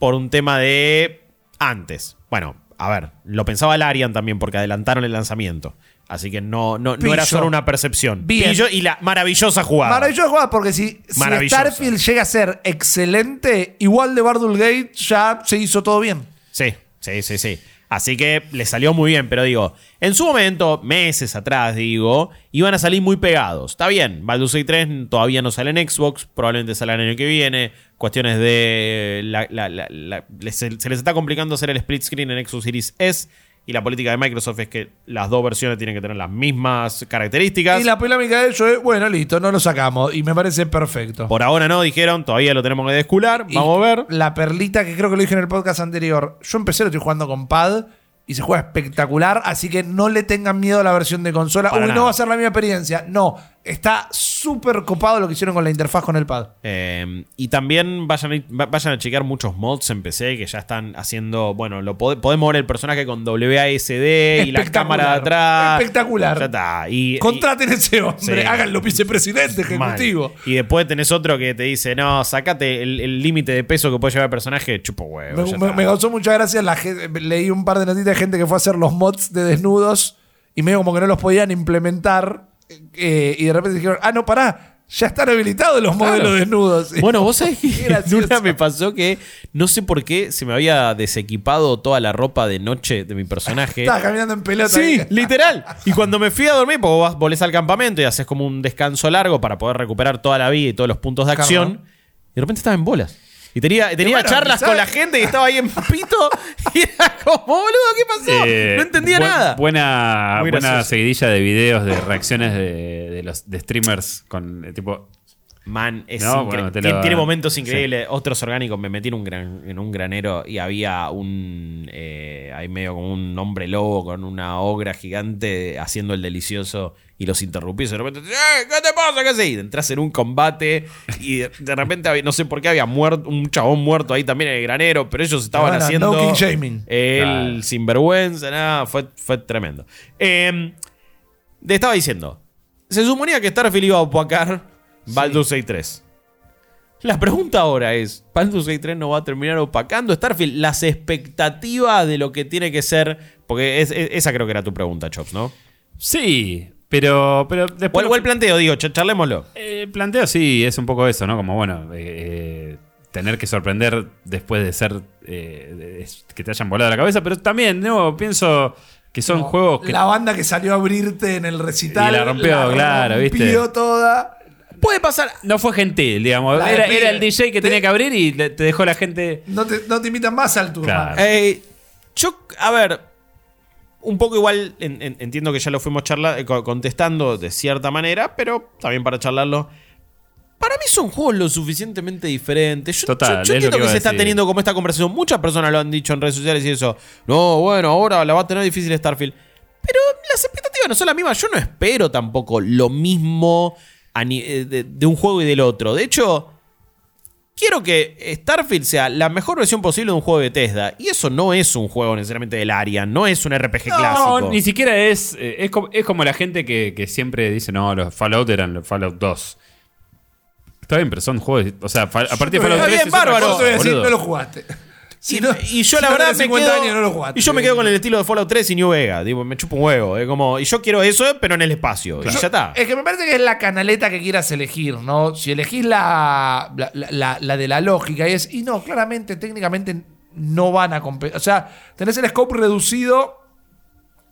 por un tema de antes. Bueno, a ver, lo pensaba Larian también porque adelantaron el lanzamiento. Así que no, no, no era Pillo. solo una percepción. Bien. Pillo y la maravillosa jugada. Maravilloso jugar porque si, si Maravillosa. Starfield llega a ser excelente, igual de Bardul Gate ya se hizo todo bien. Sí, sí, sí, sí. Así que le salió muy bien, pero digo, en su momento, meses atrás, digo, iban a salir muy pegados. Está bien, Baldur's Gate 3 todavía no sale en Xbox, probablemente sale el año que viene. Cuestiones de. la- la- la- les- se, les está complicando hacer el split screen en Xbox Series S. Y la política de Microsoft es que las dos versiones tienen que tener las mismas características. Y la polémica de ello es, bueno, listo, no lo sacamos. Y me parece perfecto. Por ahora no, dijeron, todavía lo tenemos que descular. Y Vamos a ver. La perlita que creo que lo dije en el podcast anterior. Yo empecé, lo estoy jugando con pad y se juega espectacular, así que no le tengan miedo a la versión de consola. Para Uy, nada. no va a ser la misma experiencia. No, está súper copado lo que hicieron con la interfaz con el pad. Eh, y también vayan a, va- vayan a chequear muchos mods en PC que ya están haciendo. Bueno, lo pode- podemos ver el personaje con WASD y la cámara de atrás. Espectacular. Ya está. Y, Contraten ese hombre, Sí. háganlo vicepresidente mal. ejecutivo. Y después tenés otro que te dice: No, sacate el límite de peso que puede llevar el personaje, chupo huevo. Me, me- me causó mucha gracia. La gen- leí un par de noticias de gente que fue a hacer los mods de desnudos y medio como que no los podían implementar. Eh, y de repente dijeron: Ah, no, pará, ya están habilitados los Claro. modelos desnudos. <laughs> Bueno, vos sabés que en una me pasó que no sé por qué se me había desequipado toda la ropa de noche de mi personaje. Estaba caminando en pelota. Sí, literal. Y cuando me fui a dormir, porque vos volés al campamento y haces como un descanso largo para poder recuperar toda la vida y todos los puntos de acción. Y de repente estaba en bolas. Y tenía, tenía bueno, charlas quizá- con la gente y estaba ahí en pito. <laughs> Y era como, boludo, ¿qué pasó? Eh, no entendía buen- nada. Buena, buena seguidilla de videos de reacciones de, de los de streamers con tipo. Man, es No, incre- bueno, te tiene, momentos increíbles. Otros orgánicos. Me metí en un, gran, en un granero y había un. Eh, ahí medio como un hombre lobo con una ogra gigante haciendo el delicioso y los interrumpí. Y de repente, "Eh, ¿qué te pasa? ¿Qué haces? Y entras en un combate y de, de repente, había- no sé por qué había muerto un chabón muerto ahí también en el granero, pero ellos estaban haciendo. no king shaming. El Claro. sinvergüenza, nada, fue, fue tremendo. Eh, te estaba diciendo, se suponía que Starfield iba a opacar Baldur's Gate 3. La pregunta ahora es, ¿Baldur's Gate 3 no va a terminar opacando Starfield? Las expectativas de lo que tiene que ser, porque es- es- esa creo que era tu pregunta, Chops, ¿no? Sí, pero, pero O después. el, o el planteo, digo, ch- charlémoslo. Eh, planteo sí, es un poco eso, ¿no? Como bueno, eh, eh, tener que sorprender después de ser. eh, que te hayan volado la cabeza, pero también, no, pienso que son juegos que. La banda que salió a abrirte en el recital. Y la rompió, claro, ¿viste? rompió toda. Puede pasar. No fue gentil, digamos. Era, el DJ que te- tenía que abrir y le- te dejó la gente. No te, no te invitan más al. Claro. man. Eh, yo, a ver, un poco igual, en- en- entiendo que ya lo fuimos charla- eh, co- contestando de cierta manera, pero también para charlarlo. Para mí son juegos lo suficientemente diferentes. Yo, Total, yo- entiendo que se está teniendo como esta conversación. Muchas personas lo han dicho en redes sociales y eso. No, bueno, ahora la va a tener difícil Starfield. Pero las expectativas no son las mismas. Yo no espero tampoco lo mismo de, de un juego y del otro. De hecho, quiero que Starfield sea la mejor versión posible de un juego de Bethesda. Y eso no es un juego necesariamente del Arian, no es un RPG clásico. No, ni siquiera es. eh, es, como, es como la gente que, que siempre dice, no, los Fallout eran los Fallout 2. Está bien, pero son juegos. O sea, a partir de Fallout Está 3 bien, es otra bárbaro. cosa, decir, no lo jugaste. Si y, no- y yo si la no verdad me 50 quedo, años, no lo jugaste. y yo me quedo con el estilo de Fallout 3 y New Vega, digo, me chupo un huevo, es como y yo quiero eso pero en el espacio, y ya está. Es que me parece que es la canaleta que quieras elegir, ¿no? Si elegís la, la, la- la de la lógica y es, y no, claramente, técnicamente no van a competir. O sea, tenés el scope reducido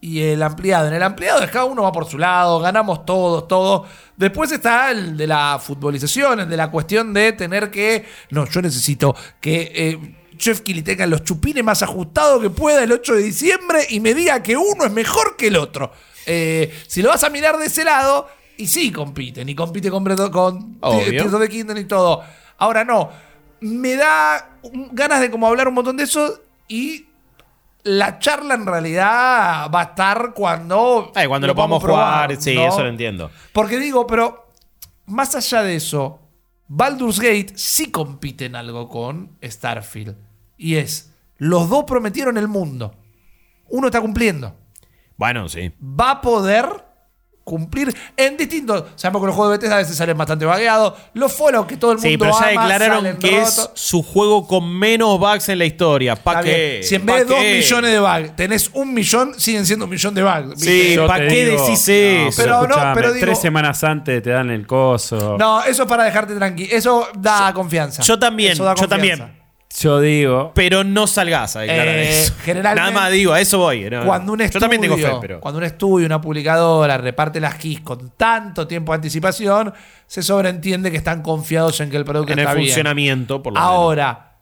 y el ampliado. En el ampliado cada uno va por su lado, ganamos todos, todo. Después está el de la futbolización, el de la cuestión de tener que. No, yo necesito que. Eh, Kelly tenga los chupines más ajustados que pueda el 8 de diciembre y me diga que uno es mejor que el otro. Eh, si lo vas a mirar de ese lado, y sí compiten, y compite con, con. Tears the Kingdom y todo. Ahora no, me da ganas de como hablar un montón de eso y la charla en realidad va a estar cuando. Ay, cuando lo, podamos probar, jugar, sí, ¿no? eso lo entiendo. Porque digo, pero más allá de eso, Baldur's Gate sí compite en algo con Starfield. Y es, los dos prometieron el mundo. Uno está cumpliendo. Bueno, sí. Va a poder cumplir en distintos. Sabemos que los juegos de Bethesda a veces salen bastante vagueados. Los Fallout que todo el mundo Sí, pero ya ama, declararon que rotos. es su juego con menos bugs en la historia. ¿Para qué? Si en vez ¿Pa de dos qué? millones de bugs tenés un millón, siguen siendo un millón de bugs. Sí, ¿viste? Yo ¿pa' te qué digo- decís No, eso? Pero no, pero digo- tres semanas antes te dan el coso. No, eso es para dejarte tranquilo. Eso da confianza. Yo también, yo confianza. también. Yo digo. Pero no salgas a declarar Eh, eso. <laughs> generalmente- Nada más digo, a eso voy. no, Cuando un Yo estudio, también tengo fe, pero. cuando un estudio, una publicadora reparte las keys con tanto tiempo de anticipación, se sobreentiende que están confiados en que el producto En el está bien. funcionamiento, por lo menos. Ahora,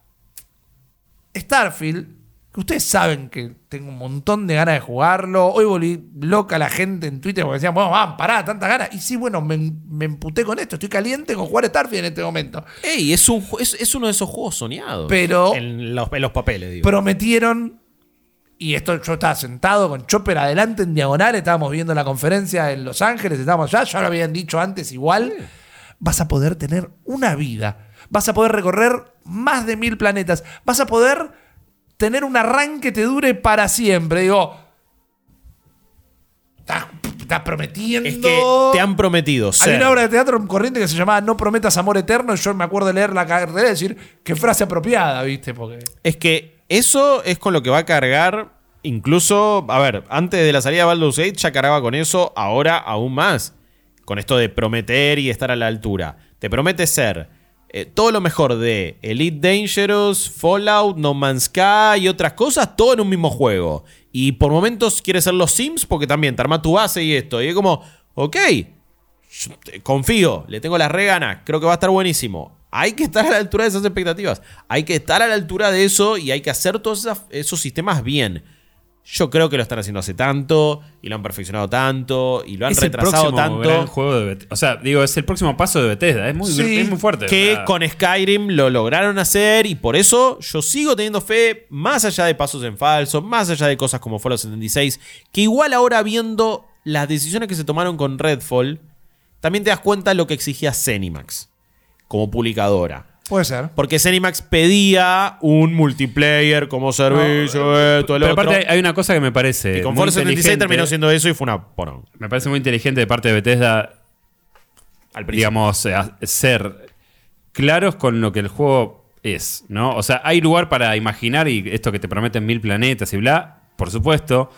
Starfield, que ustedes saben que tengo un montón de ganas de jugarlo. Hoy volví loca la gente en Twitter porque decían, bueno, van, pará, tanta ganas. Y sí, bueno, me, me emputé con esto. Estoy caliente con jugar Starfield en este momento. Ey, es, un, ju- es, es uno de esos juegos soñados. Pero- En los, en los papeles, digo. prometieron, y esto yo estaba sentado con Chopper adelante en diagonal, estábamos viendo la conferencia en Los Ángeles, estábamos allá, ya lo habían dicho antes igual, vas a poder tener una vida, vas a poder recorrer más de mil planetas, vas a poder tener un arranque que te dure para siempre. Digo, estás, estás prometiendo... es que te han prometido Hay una obra de teatro corriente que se llamaba No prometas amor eterno. Y yo me acuerdo de leer la carrera y decir qué frase apropiada, ¿viste? Porque. Es que eso es con lo que va a cargar. Incluso, a ver, antes de la salida de Baldur's Gate ya cargaba con eso, ahora aún más. Con esto de prometer y estar a la altura. Te promete ser eh, todo lo mejor de Elite Dangerous, Fallout, No Man's Sky y otras cosas, todo en un mismo juego. Y por momentos quieres ser los Sims porque también te arma tu base y esto. Y es como, ok, confío, le tengo las re ganas, creo que va a estar buenísimo. Hay que estar a la altura de esas expectativas. Hay que estar a la altura de eso y hay que hacer todos esos sistemas bien. Yo creo que lo están haciendo hace tanto y lo han perfeccionado tanto y lo han es el retrasado gran tanto. juego de Bethesda. O sea, digo, es el próximo paso de Bethesda. Es muy, Sí, es muy fuerte. Que con Skyrim lo lograron hacer y por eso yo sigo teniendo fe, más allá de pasos en falso, más allá de cosas como Fallout 76, que igual ahora viendo las decisiones que se tomaron con Redfall, también te das cuenta de lo que exigía Zenimax como publicadora. Puede ser. Porque Zenimax pedía un multiplayer como servicio, esto, el Pero otro. aparte hay una cosa que me parece. y con Fallout 76 inteligente. terminó siendo eso y fue una porón. Me parece muy inteligente de parte de Bethesda, Al digamos, eh, ser claros con lo que el juego es, ¿no? O sea, hay lugar para imaginar y esto que te prometen mil planetas y bla, por supuesto.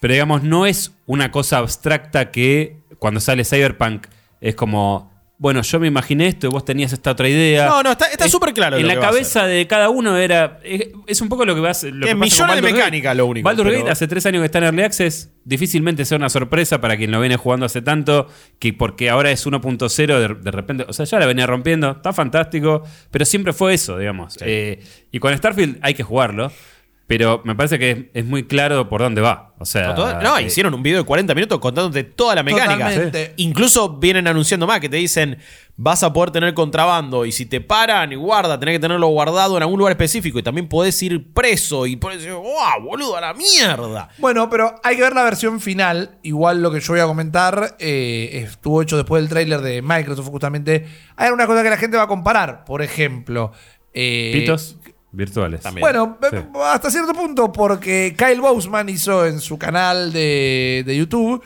Pero digamos, no es una cosa abstracta que cuando sale Cyberpunk es como. Bueno, yo me imaginé esto y vos tenías esta otra idea. No, no, está- está Es- súper claro En lo la que va a cabeza de cada uno era. Es, es un poco lo que vas. Lo que millones de Gate. mecánica, lo único, Baldur's pero- Gate hace tres años que está en Early Access. Difícilmente sea una sorpresa para quien lo viene jugando hace tanto. Que porque ahora es 1.0, de, de repente. O sea, ya la venía rompiendo. Está fantástico. Pero siempre fue eso, digamos. Eh, y con Starfield hay que jugarlo. Pero me parece que es, es muy claro por dónde va. O sea. No, eh, hicieron un video de 40 minutos contándote toda la mecánica. Totalmente. Incluso vienen anunciando más que te dicen vas a poder tener contrabando y si te paran y guarda, tenés que tenerlo guardado en algún lugar específico y también podés ir preso y podés decir, ¡wow, boludo, a la mierda! Bueno, pero hay que ver la versión final. Igual lo que yo voy a comentar eh, estuvo hecho después del tráiler de Microsoft, justamente. Hay alguna cosa que la gente va a comparar. Por ejemplo. eh, Pitos virtuales. También. Bueno, Sí. eh, hasta cierto punto, porque Kyle Bousman hizo en su canal de, de YouTube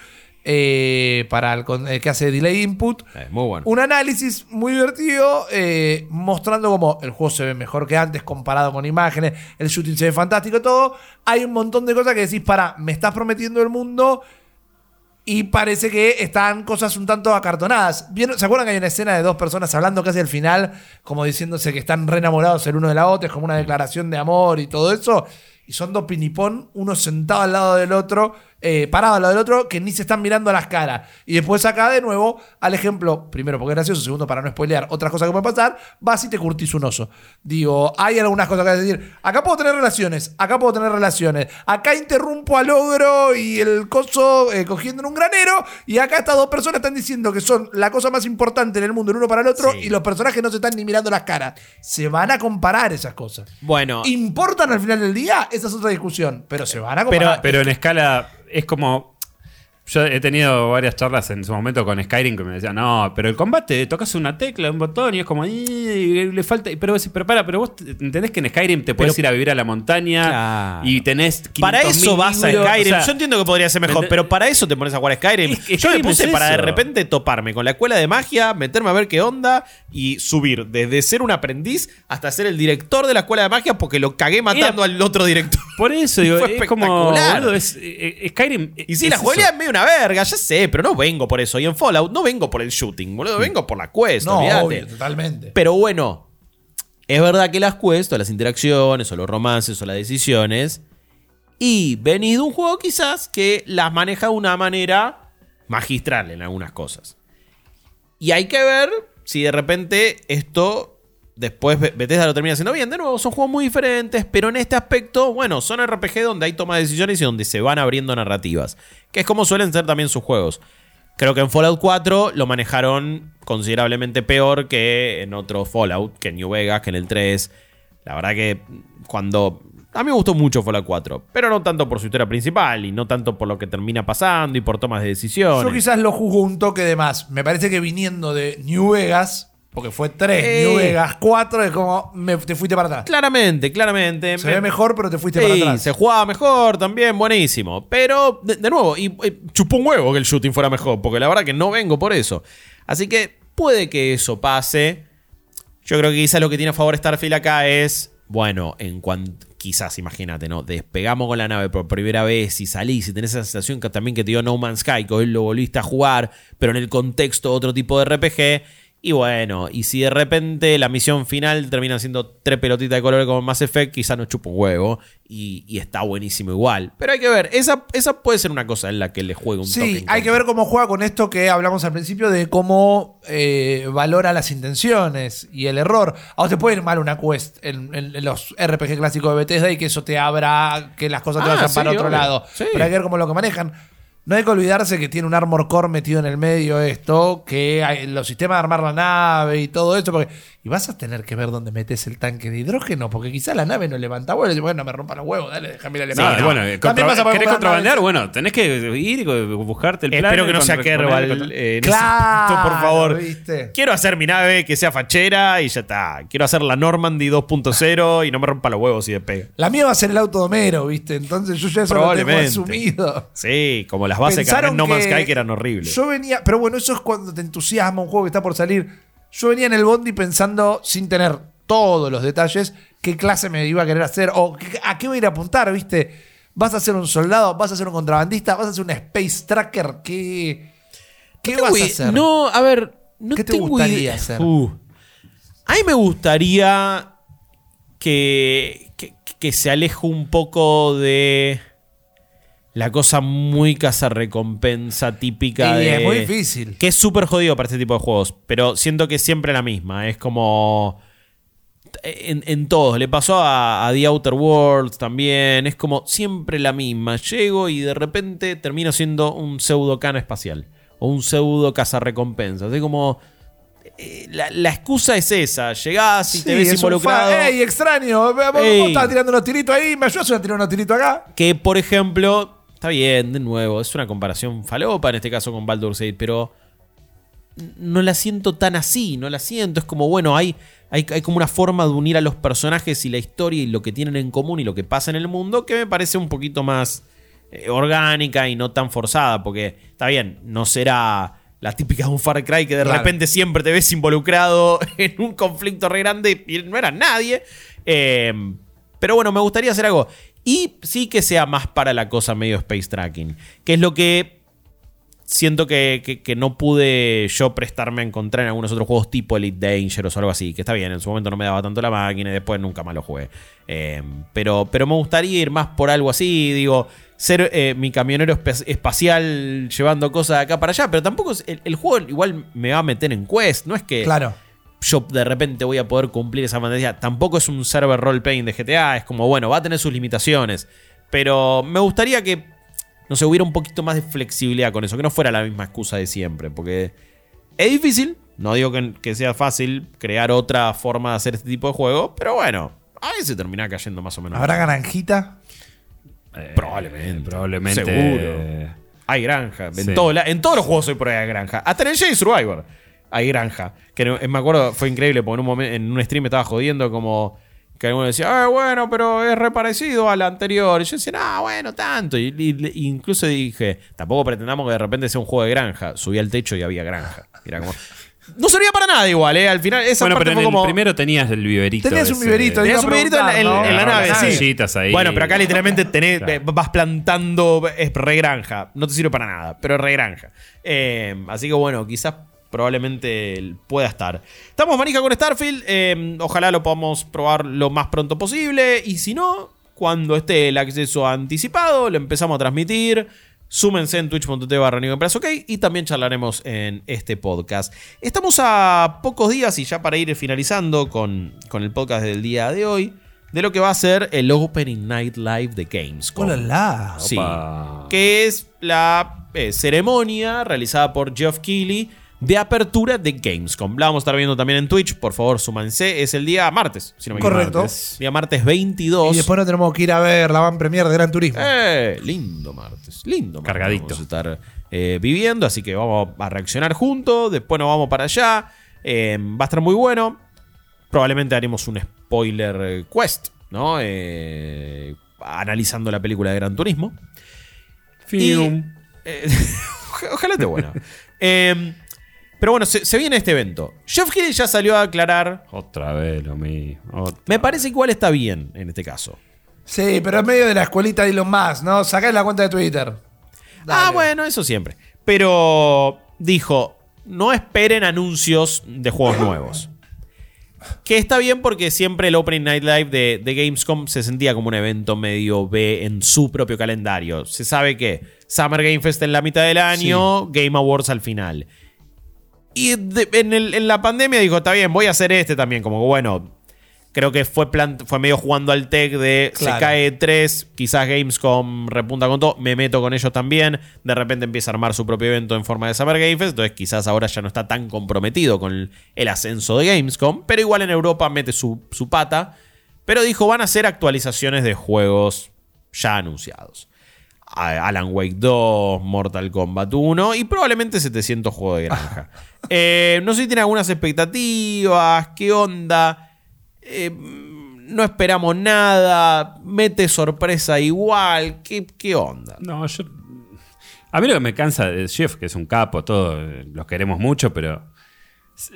eh, para el, con- eh, que hace Delay Input. Eh, muy bueno. Un análisis muy divertido, eh, mostrando cómo el juego se ve mejor que antes comparado con imágenes, el shooting se ve fantástico, todo. Hay un montón de cosas que decís, para, me estás prometiendo el mundo y parece que están cosas un tanto acartonadas. ¿Vieron- ¿Se acuerdan que hay una escena de dos personas hablando casi al final, como diciéndose que están re enamorados el uno de la otra, es como una declaración de amor y todo eso? Y son dos pinipón, uno sentado al lado del otro, eh, parado al lado del otro, que ni se están mirando a las caras. Y después acá de nuevo, al ejemplo, primero porque es gracioso, segundo para no spoilear otras cosas que pueden pasar, vas y te curtís un oso. Digo, hay algunas cosas que decir. Acá puedo tener relaciones, acá puedo tener relaciones. Acá interrumpo al ogro y el coso eh, cogiendo en un granero. Y acá estas dos personas están diciendo que son la cosa más importante en el mundo el uno para el otro. Sí. Y los personajes no se están ni mirando las caras. Se van a comparar esas cosas. Bueno, ¿Importan al final del día? Esa es otra discusión. Pero se van a comparar. Pero en escala es como. Yo he tenido varias charlas en su momento con Skyrim que me decían, no, pero el combate, tocas una tecla, un botón y es como, "Ih, le falta. Pero, para, pero vos te- entendés que en Skyrim te puedes ir a vivir a la montaña Claro. y tenés. Para 500.000 eso vas a Skyrim. o sea, Yo entiendo que podría ser mejor, ¿me pero para eso te pones a jugar Skyrim. Es que Yo me Skyrim puse es para de repente toparme con la escuela de magia, meterme a ver qué onda y subir desde ser un aprendiz hasta ser el director de la escuela de magia porque lo cagué matando al otro director. Por eso, <laughs> digo, Fue es como. espectacular. boludo, es, eh, eh, Skyrim. Y sí, la jugabilidad es medio una verga, ya sé, pero no vengo por eso. Y en Fallout no vengo por el shooting, boludo, vengo por la quest, no, obvio, totalmente. Pero bueno, es verdad que las quests, o las interacciones, o los romances, o las decisiones, y venís de un juego quizás que las maneja de una manera magistral en algunas cosas. Y hay que ver si de repente esto después Be- Bethesda lo termina haciendo bien. De nuevo, son juegos muy diferentes, pero en este aspecto, bueno, son RPG donde hay toma de decisiones y donde se van abriendo narrativas, que es como suelen ser también sus juegos. Creo que en Fallout 4 lo manejaron considerablemente peor que en otro Fallout, que en New Vegas, que en el 3. La verdad que cuando... A mí me gustó mucho Fallout 4, pero no tanto por su historia principal y no tanto por lo que termina pasando y por tomas de decisiones. Yo quizás lo juzgo un toque de más. Me parece que viniendo de New Vegas, porque fue 3, Eh. New Vegas 4, es como me- te fuiste para atrás. Claramente, claramente. Se Me- ve mejor, pero te fuiste Sí, para atrás. se jugaba mejor también, buenísimo. Pero, de, de nuevo, y, y chupó un huevo que el shooting fuera mejor, porque la verdad que no vengo por eso. Así que puede que eso pase. Yo creo que quizás lo que tiene a favor Starfield acá es, bueno, en cuanto, quizás, imagínate, ¿no? Despegamos con la nave por primera vez y salís y tenés esa sensación que también que te dio No Man's Sky, que hoy lo volviste a jugar, pero en el contexto de otro tipo de RPG. Y bueno, y si de repente la misión final termina siendo tres pelotitas de colores como Mass Effect, quizás no chupa un huevo y, y está buenísimo igual. Pero hay que ver, esa, esa puede ser una cosa en la que le juegue un. Sí, hay que ver cómo juega con esto que hablamos al principio de cómo eh, valora las intenciones y el error. A vos te puede ir mal una quest en, en- en los RPG clásicos de Bethesda y que eso te abra que las cosas te Ah, vayan sí, para otro obvio. lado. Sí. Pero hay que ver cómo lo que manejan. No hay que olvidarse que tiene un armor core metido en el medio esto, que hay los sistemas de armar la nave y todo eso, porque y vas a tener que ver dónde metes el tanque de hidrógeno, porque quizá la nave no levanta vuelo y bueno, me rompa los huevos, dale, déjame ir a Sí, levantar. bueno, También contra- vas a poder ¿querés contrabandear? Bueno, tenés que ir y buscarte el plan. Espero que no sea Kerbal eh, aspecto, por favor. ¿viste? Quiero hacer mi nave que sea fachera y ya está. Quiero hacer la Normandy 2.0 y no me rompa los huevos y despega. La mía va a ser el auto de Homero, ¿viste? Entonces yo ya eso lo tengo Probablemente. asumido. Sí, como las bases que había en No Man's Sky que eran horribles. Yo venía, pero bueno, eso es cuando te entusiasma un juego que está por salir. Yo venía en el Bondi pensando, sin tener todos los detalles, qué clase me iba a querer hacer o qué- a qué voy a ir a apuntar, ¿viste? ¿Vas a ser un soldado? ¿Vas a ser un contrabandista? ¿Vas a ser un space tracker? ¿Qué, qué No vas a hacer? No, a ver, no ¿Qué te tengo gustaría idea. hacer? Uh. A mí me gustaría que, que, que se aleje un poco de la cosa muy recompensa típica Y de... es muy difícil. Que es súper jodido para este tipo de juegos, pero siento que es siempre la misma. Es como... En, en todos, le pasó a, a The Outer Worlds también, es como siempre la misma. Llego y de repente termino siendo un pseudo cano espacial o un pseudo cazarrecompensas. Es como. eh, la, la excusa es esa: llegás y te Sí, ves es un involucrado. ¡Ey, extraño! Vos, vos Ey. estabas tirando unos tiritos ahí, ¿me ayudas a tirar unos tiritos acá? Que, por ejemplo, está bien, de nuevo, es una comparación falopa en este caso con Baldur's Gate, pero no la siento tan así, no la siento. Es como, bueno, hay, hay, hay como una forma de unir a los personajes y la historia y lo que tienen en común y lo que pasa en el mundo que me parece un poquito más eh, orgánica y no tan forzada, porque está bien, no será la típica de un Far Cry que de Claro. repente siempre te ves involucrado <laughs> en un conflicto re grande y no era nadie. Eh, pero bueno, me gustaría hacer algo. Y sí que sea más para la cosa medio space tracking, que es lo que siento que, que- no pude yo prestarme a encontrar en algunos otros juegos tipo Elite Dangerous o algo así. Que está bien, en su momento no me daba tanto la máquina y después nunca más lo jugué. Eh, pero, pero me gustaría ir más por algo así, digo, ser eh, mi camionero espacial llevando cosas de acá para allá. Pero tampoco es- el, el juego igual me va a meter en quest, no es que Claro. Yo de repente voy a poder cumplir esa fantasía. Tampoco es un server role-playing de GTA, es como, bueno, va a tener sus limitaciones. Pero me gustaría que, no sé, hubiera un poquito más de flexibilidad con eso, que no fuera la misma excusa de siempre, porque es difícil, no digo que, que sea fácil crear otra forma de hacer este tipo de juego, pero bueno, a veces termina cayendo más o menos. ¿Habrá granjita? Eh, Probablemente. Probablemente. Seguro. Hay granja. En, Sí. todo la- en todos los juegos hoy por ahí hay granja. Hasta en el Jedi Survivor hay granja. Que no- me acuerdo, fue increíble porque en un, momento, en un stream me estaba jodiendo como que alguno decía, ah, bueno, pero es reparecido al anterior. Y yo decía, ah, bueno, tanto. Y, y- y incluso dije, tampoco pretendamos que de repente sea un juego de granja. Subí al techo y había granja. Y Era como. No servía para nada igual, ¿eh? Al final, esa Bueno, parte pero en fue el como. primero tenías el viverito. Tenías un viverito, Tenías un viverito en la, en- en la ¿no? nave, sí. ahí. Bueno, pero acá literalmente tenés, Claro. eh, vas plantando, es regranja. No te sirve para nada, pero es regranja. Eh, así que bueno, quizás probablemente pueda estar. Estamos manija con Starfield. eh, ojalá lo podamos probar lo más pronto posible. Y si no, cuando esté el acceso anticipado, lo empezamos a transmitir. Súmense en twitch.tv barra ok, y también charlaremos en este podcast. Estamos a pocos días y ya para ir finalizando con, con el podcast del día de hoy, de lo que va a ser el Opening Night Live de Gamescom. Hola, la. Sí. Opa. Que es la eh, ceremonia realizada por Geoff Keighley de apertura de Gamescom. La vamos a estar viendo también en Twitch. Por favor, súmanse. Es el día martes, si no me equivoco. Correcto. Martes. Día martes 22. Y después no tenemos que ir a ver la van premier de Gran Turismo. Eh, lindo martes, lindo martes. Cargadito. Vamos a estar eh, viviendo, así que vamos a reaccionar juntos. Después nos vamos para allá. Eh, va a estar muy bueno. Probablemente haremos un spoiler quest, ¿no? Eh, analizando la película de Gran Turismo. Fium. Eh, <laughs> ojalá esté bueno. Pero bueno, se, se viene este evento. Jeff Keighley ya salió a aclarar. Otra vez lo mismo. Otra Me parece igual está bien en este caso. Sí, pero es medio de la escuelita de Elon Musk, ¿no? Sacá la cuenta de Twitter. Ah, Dale. bueno, eso siempre. Pero dijo, no esperen anuncios de juegos nuevos. Que está bien porque siempre el Opening Night Live de, de Gamescom se sentía como un evento medio B en su propio calendario. Se sabe que Summer Game Fest en la mitad del año, Game Awards al final. Y de- en, el- en la pandemia dijo, está bien, voy a hacer este también. Como que bueno, creo que fue, medio jugando al tech de Claro. se cae 3, quizás Gamescom repunta con todo, me meto con ellos también. De repente empieza a armar su propio evento en forma de Summer Game Fest. Entonces quizás ahora ya no está tan comprometido con el, el ascenso de Gamescom. Pero igual en Europa mete su, su pata. Pero dijo, van a hacer actualizaciones de juegos ya anunciados. Alan Wake 2, Mortal Kombat 1 y probablemente 700 juegos de granja. <laughs> Eh, no sé si tiene algunas expectativas, qué onda. Eh, no esperamos nada, mete sorpresa igual, qué, qué onda. No, yo. A mí lo que me cansa de Jeff, que es un capo, todo, eh, los queremos mucho, pero.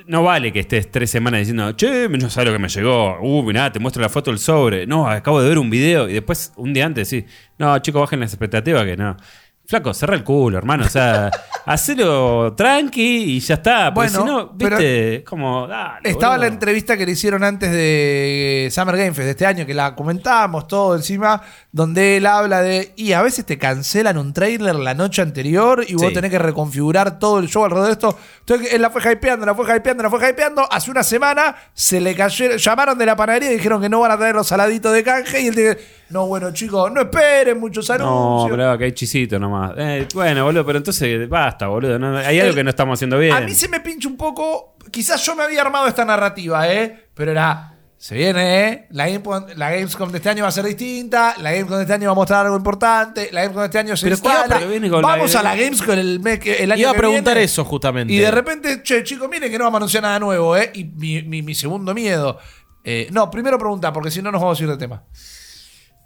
No vale que estés tres semanas diciendo, che, no sabes lo que me llegó. Uh, mirá, te muestro la foto del sobre. No, acabo de ver un video. Y después, un día antes, decís, no, chicos, bajen las expectativas que no. Flaco, cerra el culo, hermano. O sea, <laughs> hacelo tranqui y ya está. Porque Bueno, si no, viste, como, dale. Estaba la boludo. entrevista que le hicieron antes de Summer Game Fest de este año, que la comentábamos todo encima, donde él habla de. Y a veces te cancelan un trailer la noche anterior y vos Sí. tenés que reconfigurar todo el show alrededor de esto. Entonces él la fue hypeando, la fue hypeando, la fue hypeando. Hace una semana se le cayeron, llamaron de la panadería y dijeron que no van a traer los saladitos de canje. Y él dice: No, bueno, chicos, no esperen muchos No, anuncios. pero que hay chisito nomás. Eh, bueno, boludo, pero entonces basta, boludo. no, hay algo que no estamos haciendo bien. A mí se me pincha un poco. Quizás yo me había armado esta narrativa, ¿eh? Pero era. Se viene, ¿eh? La, Gamescom, la Gamescom de este año va a ser distinta. La Gamescom de este año va a mostrar algo importante. La Gamescom de este año se Pero instala. viene con Vamos la- a la Gamescom el, mes el año Iba a preguntar viene. eso justamente. Y de repente, che, chicos, miren que no vamos a anunciar nada nuevo, ¿eh? Y mi, mi- mi segundo miedo. eh, no, primero pregunta, porque si no nos vamos a ir de tema.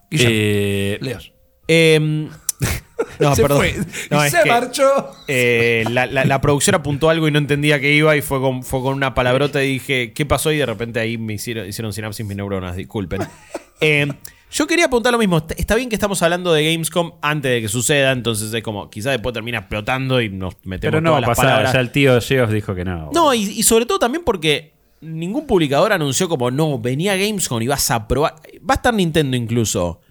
Guillermo, Eh, Leos. Eh, <laughs> No, se perdón. fue. No, y se que- marchó. Eh, la, la- la producción apuntó algo y no entendía que iba y fue con, fue con una palabrota y dije, ¿qué pasó? Y de repente ahí me hicieron, hicieron sinapsis mis neuronas, disculpen. <laughs> Eh, yo quería apuntar lo mismo. Está- bien que estamos hablando de Gamescom antes de que suceda, entonces es como, quizás después termina explotando y nos metemos Pero no va todas a las pasar. palabras. Ya el tío Geoff dijo que no. No, y, y sobre todo también porque ningún publicador anunció como, no, venía Gamescom y vas a probar. Va a estar Nintendo incluso.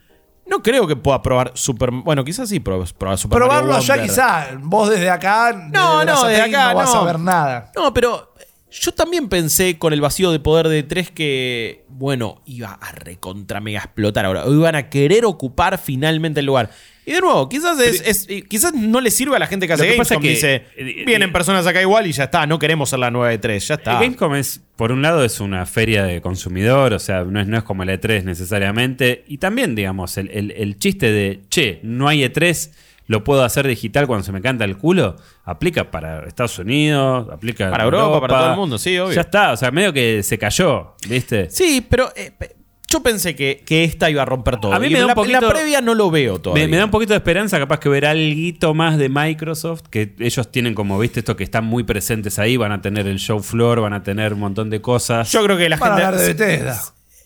No creo que pueda probar Super. Bueno, quizás sí probar, Super Probarlo Mario allá Wonder. quizá. Vos desde acá. No, desde no, desde acá no vas no. a ver nada. No, pero yo también pensé con el vacío de poder de 3 que, bueno, iba a recontra mega explotar ahora. O iban a querer ocupar finalmente el lugar. Y de nuevo, quizás es, quizás no le sirve a la gente que hace Lo que pasa Gamescom. es que- dice, eh, vienen eh, personas acá igual y ya está, no queremos ser la 9 de 3, ya está. El Gamescom es, por un lado, es una feria de consumidor, o sea, no es, no es como el E3 necesariamente. Y también, digamos, el, el- el chiste de, che, no hay E3, lo puedo hacer digital cuando se me canta el culo, aplica para Estados Unidos, aplica Para Europa, para todo el mundo, sí, obvio. Ya está, o sea, medio que se cayó, ¿viste? Sí, pero eh, pe- yo pensé que, que esta iba a romper todo. A mí Y me da un la, poquito- la previa no lo veo todavía. Me, me da un poquito de esperanza, capaz que ver algo más de Microsoft, que ellos tienen como, viste, esto que están muy presentes ahí, van a tener el show floor, van a tener un montón de cosas. Yo creo que la Van a gente. hablar de Bethesda.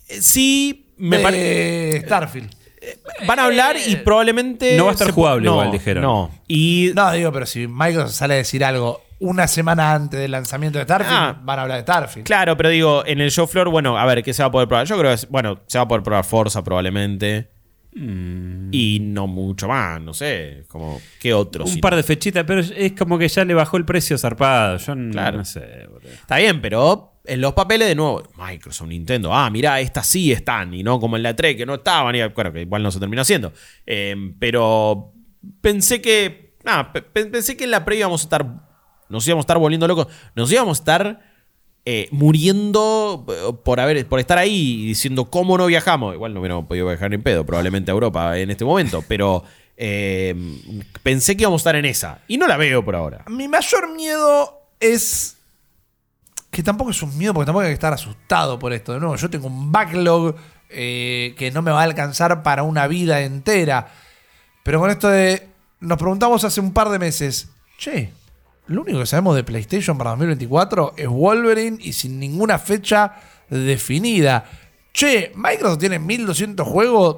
Sí, me parece. Starfield. Van a hablar y probablemente. No va a estar jugable no, igual, dijeron. No. Y. No, digo, pero si Microsoft sale a decir algo una semana antes del lanzamiento de Starfield, Ah. van a hablar de Starfield. Claro, pero digo, en el show floor, bueno, a ver, ¿qué se va a poder probar? Yo creo que, bueno, se va a poder probar Forza probablemente. Y no mucho más, no sé. Como, ¿qué otro? un par de fechitas, pero es como que ya le bajó el precio zarpado. Yo Claro. no sé, boludo. Está bien, pero en los papeles de nuevo, Microsoft, Nintendo, ah, mirá, estas sí están, y no como en la 3 que no estaban, y bueno, que igual no se terminó haciendo. Eh, pero pensé que, nada, pe- pe- pensé que en la previa íbamos a estar, nos íbamos a estar volviendo locos, nos íbamos a estar eh, muriendo eh, por, haber, por estar ahí diciendo cómo no viajamos. Igual no hubiéramos podido viajar en pedo, probablemente a Europa en este momento, pero eh, pensé que íbamos a estar en esa, y no la veo por ahora. Mi mayor miedo es. Que tampoco es un miedo, porque tampoco hay que estar asustado por esto. De nuevo, yo tengo un backlog que no me va a alcanzar para una vida entera. Pero con esto de. Nos preguntamos hace un par de meses. Che, lo único que sabemos de PlayStation para 2024 es Wolverine y sin ninguna fecha definida. Che, Microsoft tiene 1200 juegos.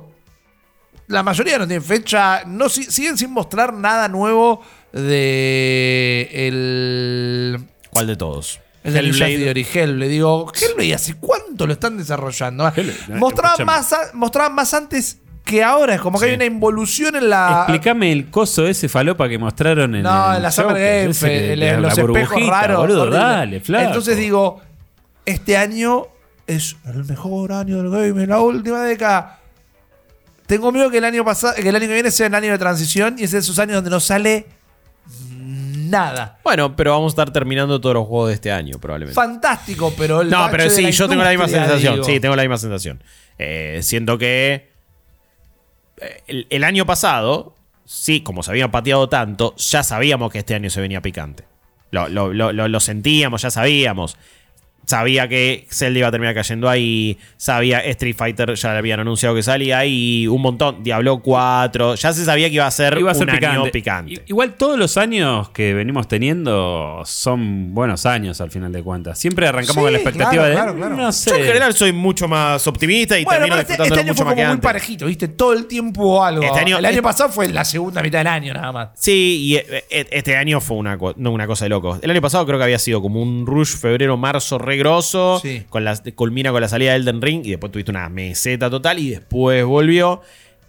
La mayoría no tiene fecha. No, si- siguen sin mostrar nada nuevo de el. ¿Cuál de todos? El de Ninja Hellblade. Theory, Hellblade. Digo, Hellblade, ¿hace cuánto lo están desarrollando? Mostraban, más, mostraban más antes que ahora. Es como que Sí. hay una involución en la. Explícame el coso ese falopa que mostraron en No, el en la Summer Game ese Fest, que- el- la- los la espejos raros. boludo, dale, flaco. Entonces digo, este año es el mejor año del game en la última década. Tengo miedo que el año pasado, que el año que viene sea el año de transición y es de esos años donde no sale nada. Bueno, pero vamos a estar terminando todos los juegos de este año, probablemente. Fantástico, pero el No, pero sí, yo tengo la misma sensación. digo. Sí, tengo la misma sensación. Eh, siento que el, año pasado, sí, como se había pateado tanto, ya sabíamos que este año se venía picante. Lo- lo sentíamos, ya sabíamos. Sabía que Zelda iba a terminar cayendo ahí. Sabía Street Fighter, ya le habían anunciado que salía ahí. Un montón. Diablo 4. Ya se sabía que iba a ser, Iba a ser un picante. año picante. Igual todos los años que venimos teniendo son buenos años al final de cuentas. Siempre arrancamos Sí, con la expectativa claro, de claro, claro. no sé. Yo en general soy mucho más optimista y Bueno, termino este, disfrutándolo este año mucho fue más que como muy antes. parejito, ¿viste? Todo el tiempo algo. Este año- el año este- pasado fue la segunda mitad del año, nada más. Sí, y eh, eh, este año fue una, no, una cosa de loco. El año pasado creo que había sido como un rush febrero, marzo regroso. Sí. Con las, culmina con la salida de Elden Ring y después tuviste una meseta total y después volvió.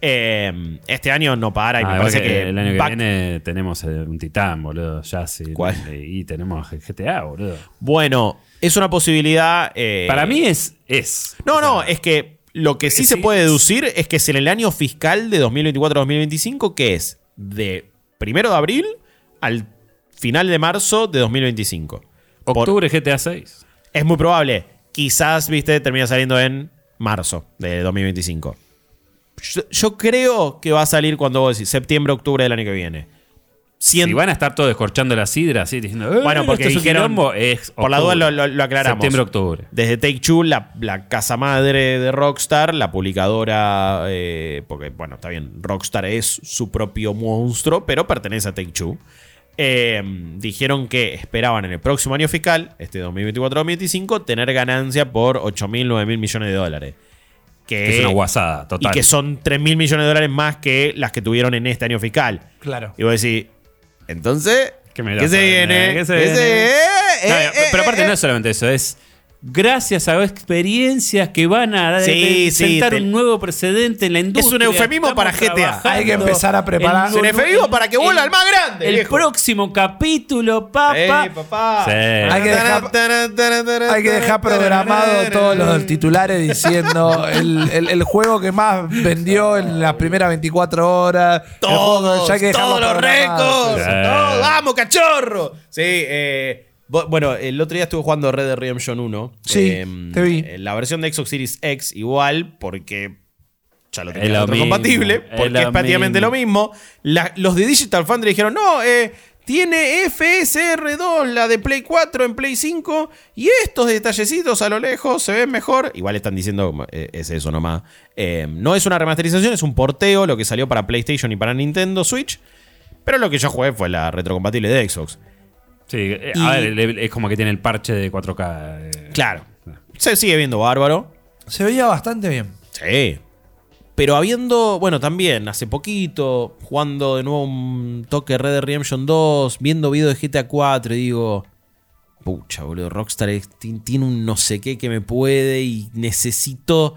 Eh, este año no para y Ah, me parece que que, el año que viene tenemos eh, un titán, boludo. Ya sí. ¿Cuál? Y tenemos GTA, boludo. Bueno, es una posibilidad. eh, Para mí es. es. No, O sea, no, es que lo que sí se puede deducir es que es en el año fiscal de 2024-2025, que es de primero de abril al final de marzo de 2025. Por- Octubre GTA 6. Es muy probable. Quizás, viste, termina saliendo en marzo de 2025. Yo, yo creo que va a salir cuando vos decís septiembre, octubre del año que viene. Cien- Si van a estar todos descorchando la sidra, así diciendo, "Eh, Bueno, porque esto es un dijeron, quilombo", es por la duda lo, lo- lo aclaramos. Septiembre, octubre. Desde Take Two, la, la casa madre de Rockstar, la publicadora, eh, porque bueno, está bien, Rockstar es su propio monstruo, pero pertenece a Take Two. Eh, dijeron que esperaban en el próximo año fiscal, este 2024-2025, tener ganancia por 8 mil, 9 mil millones de dólares. Que, Es una guasada, total. Y que son 3 mil millones de dólares más que las que tuvieron en este año fiscal. Claro. Y vos decís, entonces, ¿Qué me ¿qué la se viene? ¿Qué se ¿Qué viene? se- eh, No, eh, pero aparte eh, no es solamente eso, es gracias a experiencias que van a Sí, sí, sentar te- un nuevo precedente en la industria. eufemismo Estamos para GTA. Hay que empezar a preparar- Es un eufemismo para que vuelva el- al más grande, El viejo. próximo capítulo, papá. Eh, papá. Sí. Hay que dejar- Hay que dejar programado todos los titulares diciendo el, el- el juego que más vendió en las primeras 24 horas. Juego Todos, ya que todos los récords. Sí. Todos, ¡Vamos, cachorro! Sí, eh, bueno, el otro día estuve jugando Red Dead Redemption 1. Sí, eh, te vi. eh, La versión de Xbox Series X igual, porque ya lo tenía mismo, es porque es, lo prácticamente mismo. lo mismo. La- los de Digital Foundry dijeron, no, eh, tiene FSR2, la de Play 4 en Play 5, y estos detallecitos a lo lejos se ven mejor. Igual están diciendo, eh, es eso nomás. Eh, no es una remasterización, es un porteo, lo que salió para PlayStation y para Nintendo Switch. Pero lo que yo jugué fue la retrocompatible de Xbox. Sí, eh, Y- a ver, es como que tiene el parche de 4K. eh. Claro. Se sigue viendo bárbaro. Se veía bastante bien. Sí. Pero habiendo, bueno, también hace poquito, jugando de nuevo un toque Red Dead Redemption 2, viendo videos de GTA 4 y digo, pucha, boludo, Rockstar tiene un no sé qué que me puede y necesito...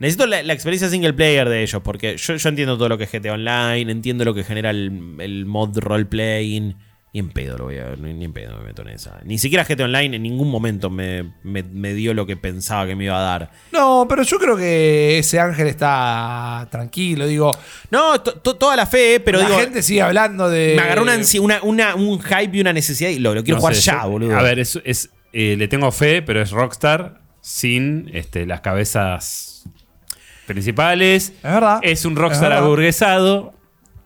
Necesito la, la experiencia single player de ellos, porque yo, yo entiendo todo lo que es GTA Online, entiendo lo que genera el, el mod roleplaying. Ni en pedo lo voy a. Ni, ni en pedo me meto en esa. Ni siquiera GTA Online en ningún momento me, me- me dio lo que pensaba que me iba a dar. No, pero yo creo que ese ángel está tranquilo. Digo, No, to- to- toda la fe, pero la digo, gente sigue hablando de. me agarró una, ansi- una- una- un hype y una necesidad y lo, lo quiero No jugar sé, ya, yo- boludo. A ver, es, es, eh, le tengo fe, pero es Rockstar sin este, las cabezas principales. Es verdad. Es un Es Rockstar verdad. aburguesado.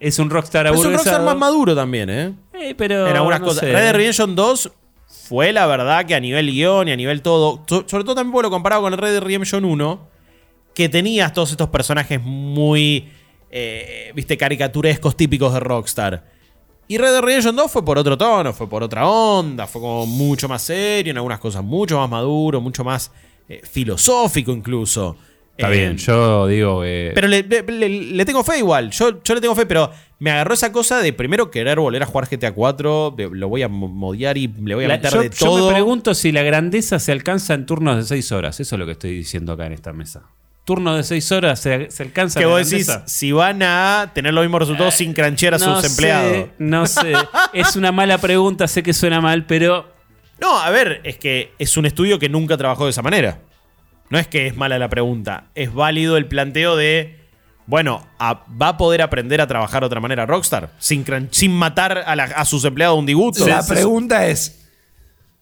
Es un Rockstar Pero es un. Rockstar más maduro también, ¿eh? Eh, pero en algunas no cosas. sé. Red Dead Redemption 2 fue la verdad que a nivel guion y a nivel todo, so- sobre todo también lo comparado con el Red Dead Redemption 1, que tenías todos estos personajes muy, eh, viste, caricaturescos típicos de Rockstar. Y Red Dead Redemption 2 fue por otro tono, fue por otra onda, fue como mucho más serio, en algunas cosas mucho más maduro, mucho más eh, filosófico incluso. Está Eh, bien, yo digo que. pero le, le- le- le tengo fe igual. Yo, yo le tengo fe, pero me agarró esa cosa de primero querer volver a jugar GTA 4. de- lo voy a mo- modiar y le voy a La- meter yo, de yo todo. me pregunto si la grandeza se alcanza en turnos de 6 horas. Eso es lo que estoy diciendo acá en esta mesa. Turnos de 6 horas se, se alcanza que la vos decís, grandeza. si van a tener los mismos resultados sin cranchear a sus sé, empleados. No sé. <laughs> es una mala pregunta, sé que suena mal, pero. No, a ver, es que es un estudio que nunca trabajó de esa manera. No es que es mala la pregunta, es válido el planteo de, bueno, a- ¿va a poder aprender a trabajar de otra manera Rockstar? Sin, sin matar a, la- a sus empleados un disgusto. La pregunta es: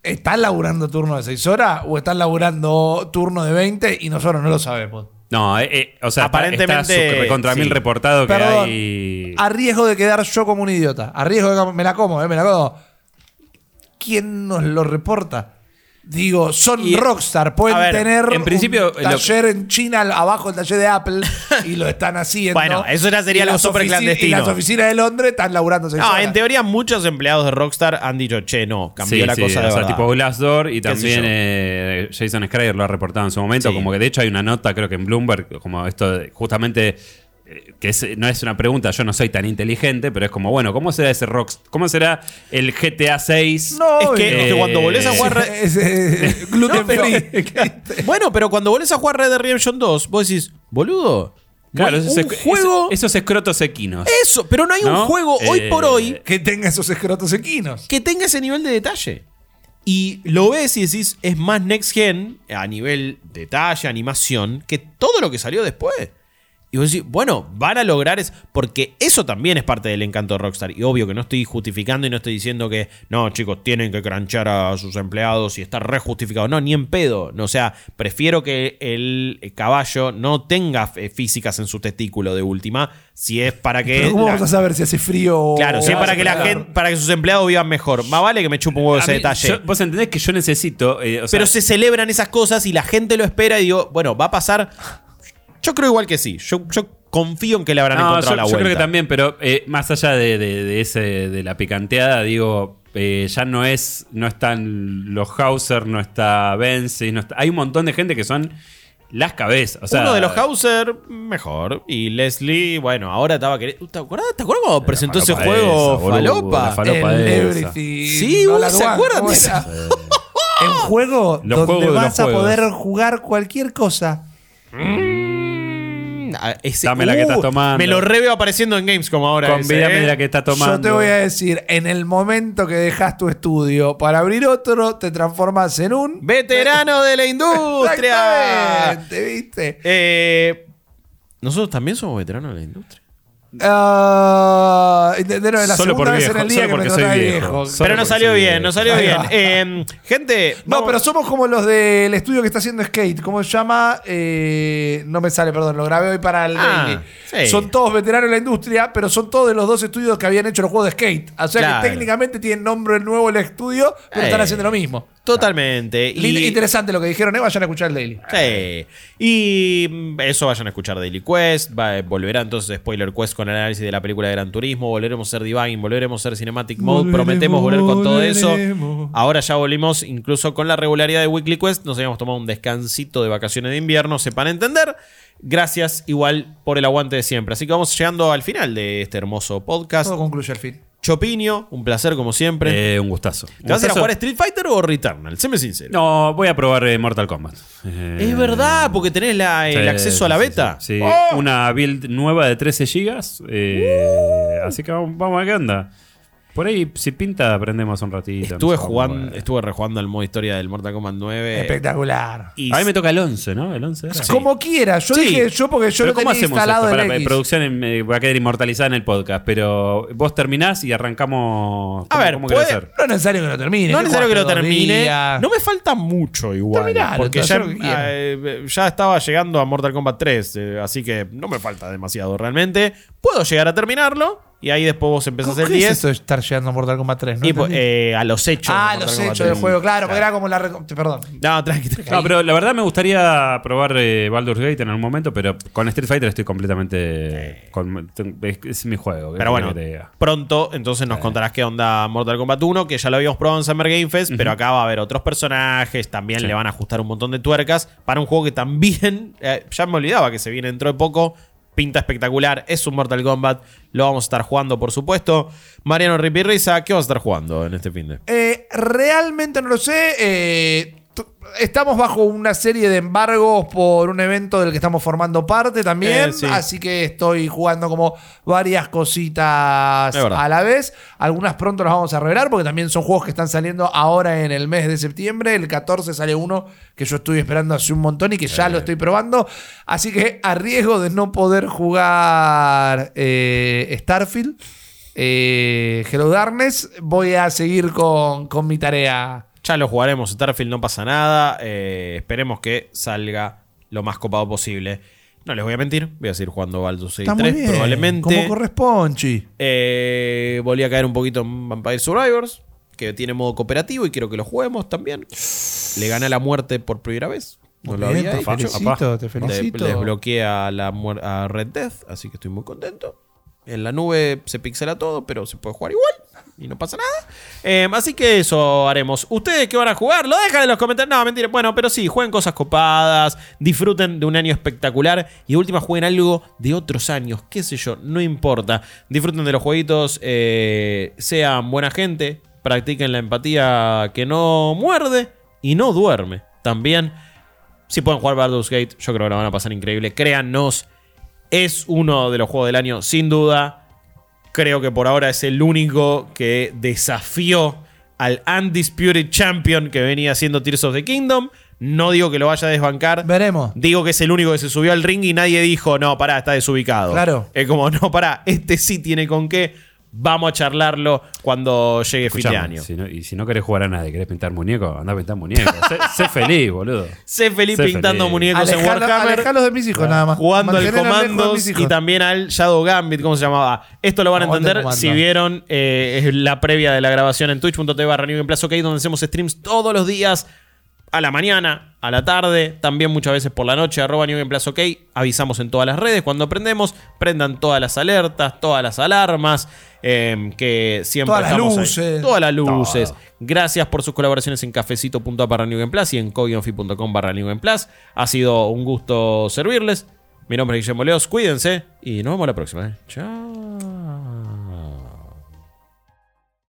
¿están laburando turno de 6 horas o están laburando turno de 20 y nosotros no lo sabemos? No, eh, eh, o sea, Aparentemente, está su- contra sí. mil reportado que Perdón, hay. a riesgo de quedar yo como un idiota, a riesgo de que me la como, eh, me la como. ¿Quién nos lo reporta? Digo, son Y- Rockstar, pueden ver, tener en principio, un lo- taller en China abajo del taller de Apple <laughs> y lo están haciendo. Bueno, eso ya sería las súper clandestino. Y las oficinas de Londres están laburando No, horas. en teoría muchos empleados de Rockstar han dicho, che, no, cambió Sí, la sí, cosa de o sea, verdad. tipo Glassdoor y ¿Qué sé también eh, Jason Schreier lo ha reportado en su momento. Sí. Como que de hecho hay una nota, creo que en Bloomberg, como esto de- justamente. Eh, Que es- no es una pregunta, yo no soy tan inteligente, pero es como, bueno, ¿cómo será ese Rockstar? ¿Cómo será el GTA 6? No, Es que, eh, es que cuando volvés a jugar... Es, <laughs> eh, gluten No, pero- free. <laughs> bueno, pero cuando volvés a jugar Red Dead Redemption 2, vos decís, boludo, Claro, esos, un juego... esos, esos escrotos equinos. Eso, pero no hay un juego hoy Eh, por hoy que tenga esos escrotos equinos. que tenga ese nivel de detalle. Y lo ves y decís, es más next gen a nivel detalle, animación, que todo lo que salió después. Y vos decís, bueno, van a lograr eso. Porque eso también es parte del encanto de Rockstar. Y obvio que no estoy justificando y no estoy diciendo que, no, chicos, tienen que cranchar a sus empleados y está re justificado. No, ni en pedo. No, o sea, prefiero que el caballo no tenga eh, físicas en su testículo de última. Si es para que. Pero ¿Cómo la- vamos a saber si hace frío o- Claro, si es para que la gente, para que sus empleados vivan mejor. Más vale que me chupe un huevo A ese mí, detalle. yo- vos entendés que yo necesito. eh, o sea, Pero se celebran esas cosas y la gente lo espera y digo, bueno, va a pasar. Yo creo igual que sí. Yo, yo confío en que le habrán No, encontrado yo, la yo vuelta. creo que también, pero eh, más allá de, de- de ese, de la picanteada, digo, eh, ya no es, no están los Hauser, no está Benzi, no está- hay un montón de gente que son las cabezas. O sea, Uno de los Hauser, mejor. Y Leslie, bueno, ahora estaba queriendo. ¿Te acuerdas, ¿Te acuerdas cuando presentó ese juego esa, Falopa? falopa El esa. Everything. Sí, no ¿se acuerdan ¿cómo de esa? En juego Los donde vas a poder jugar cualquier cosa. Mm, ese- Dame la que estás uh, tomando. Me lo reveo apareciendo en Games como ahora. ese, Convídame ¿eh? la que está tomando. Yo te voy a decir, en el momento que dejas tu estudio para abrir otro, te transformas en un Veterano de la industria. <laughs> Exactamente, ¿viste? Eh, Nosotros también somos veteranos de la industria. De, de- de la Solo segunda por vez viejo, en el día solo que me porque soy viejo. Pero porque salió bien, nos salió bien. Eh, gente, No, vamos- pero somos como los del estudio que está haciendo Skate. ¿Cómo se llama? Eh, no me sale, perdón. Lo grabé hoy para el Ah, Daily. sí. Son todos veteranos de la industria, pero son todos de los dos estudios que habían hecho los juegos de Skate. O sea Claro. que técnicamente tienen nombre nuevo el estudio, pero Eh. están haciendo lo mismo. Totalmente. Y- Interesante lo que dijeron, ¿eh? Vayan a escuchar el Daily. Sí. Y mm, eso vayan a escuchar Daily Quest. Va- volverá entonces Spoiler Quest con el análisis de la película de Gran Turismo. Volveremos a ser Divine, volveremos a ser Cinematic Mode. Volveremos, Prometemos volver con todo eso. Ahora ya volvimos incluso con la regularidad de Weekly Quest. Nos habíamos tomado un descansito de vacaciones de invierno, sepan entender. Gracias igual por el aguante de siempre. Así que vamos llegando al final de este hermoso podcast. Todo concluye al fin. Chopinio, un placer como siempre. Eh, un gustazo. ¿Te vas a ir a Gustazo. jugar Street Fighter o Returnal? Séme sincero. No, voy a probar eh, Mortal Kombat. Eh, Es verdad, porque tenés la- el sí, acceso a la beta. Sí, sí. ¡Oh! una build nueva de 13 GB. así que vamos, vamos a ver qué onda. Por ahí, si pinta, aprendemos un ratito. Estuve no sé cómo, jugando, estuve rejugando el modo historia del Mortal Kombat 9. Espectacular. y A mí me toca el 11, ¿no? El 11 era. Como quiera. Yo Sí. dije yo porque yo Pero lo ¿cómo tenía hacemos instalado esto? en Para, X. producción eh, va a quedar inmortalizada en el podcast, pero vos terminás y arrancamos. A ¿cómo- ver, ¿cómo puede- querés hacer? No es necesario que lo termine. no es ¿qué necesario que lo termine. días? No me falta mucho igual. Terminalo, porque ya, eh, ya estaba llegando a Mortal Kombat 3. eh, así que no me falta demasiado realmente. Puedo llegar a terminarlo. Y ahí después vos empezás ¿Cómo el qué es 10. esto de estar llegando a Mortal Kombat 3? ¿no? y, pues, eh, a los hechos. ah, de los hechos del 3. juego, claro, porque era como la. Perdón. No, tranqui, tranqui. No, pero la verdad me gustaría probar eh, Baldur's Gate en algún momento, pero con Street Fighter estoy completamente. con- es, es mi juego. ¿qué Pero bueno, querés que te diga? pronto entonces nos contarás qué onda Mortal Kombat 1, que ya lo habíamos probado en Summer Game Fest, pero acá va a haber otros personajes, también Sí. le van a ajustar un montón de tuercas para un juego que también, <laughs> eh, ya me olvidaba que se viene dentro de poco, pinta espectacular, es un Mortal Kombat, lo vamos a estar jugando por supuesto. Mariano Ripirriza, ¿qué vas a estar jugando en este fin de? Eh, realmente no lo sé. eh, estamos bajo una serie de embargos por un evento del que estamos formando parte también. Eh, sí. Así que estoy jugando como varias cositas a la vez. Algunas pronto las vamos a revelar porque también son juegos que están saliendo ahora en el mes de septiembre. El 14 sale uno que yo estoy esperando hace un montón y que ya lo estoy probando. Así que a riesgo de no poder jugar eh, Starfield. Eh, Hello Darkness, voy a seguir con, con mi tarea. Ya lo jugaremos, Starfield no pasa nada, eh, esperemos que salga lo más copado posible. No les voy a mentir, voy a seguir jugando Baldur's Gate Está muy 3 bien. probablemente. Como corresponde. Eh, volví a caer un poquito en Vampire Survivors, que tiene modo cooperativo y quiero que lo juguemos también. Le gané la muerte por primera vez. No Muy lo bien, había te hecho. felicito, te Le- felicito. desbloqueé a, la a Red Death, así que estoy muy contento. En la nube se pixela todo, pero se puede jugar igual. Y no pasa nada. Eh, así que eso haremos. ¿Ustedes qué van a jugar? Lo dejan en los comentarios. No, mentira. Bueno, pero sí, jueguen cosas copadas. Disfruten de un año espectacular. Y de última, jueguen algo de otros años. Qué sé yo, no importa. Disfruten de los jueguitos. eh, sean buena gente. Practiquen la empatía que no muerde y no duerme. También, si pueden jugar Baldur's Gate, yo creo que la van a pasar increíble. Créannos, es uno de los juegos del año, sin duda. Creo que por ahora es el único que desafió al Undisputed Champion que venía siendo Tears of the Kingdom. No digo que lo vaya a desbancar. Veremos. Digo que es el único que se subió al ring y nadie dijo, no, pará, está desubicado. Claro. Es como, no, pará, este sí tiene con qué. Vamos a charlarlo cuando llegue fin de Escuchame, año. si no- y si no querés jugar a nadie, querés pintar muñecos, anda a pintar muñecos. sé, sé feliz, boludo. Sé feliz Sé pintando feliz. muñecos en Alejalo- Warhammer. alejalos de mis hijos, nada más. Jugando al Mantener Commandos y también al Shadow Gambit, ¿cómo se llamaba? Esto lo van a entender si vieron eh, es la previa de la grabación en twitch.tv barra New Game Plus, ok, donde hacemos streams todos los días a la mañana, a la tarde, también muchas veces por la noche, arroba New Game Plus, ok. Avisamos en todas las redes. Cuando prendemos, prendan todas las alertas, todas las alarmas, eh, que siempre Todas las ahí. luces. Todas las luces. Todo. Gracias por sus colaboraciones en cafecito.app barra New Game Plus y en coguionfi.com barra New Game Plus. Ha sido un gusto servirles. Mi nombre es Guillermo Leos. Cuídense y nos vemos la próxima. ¿eh? Chao.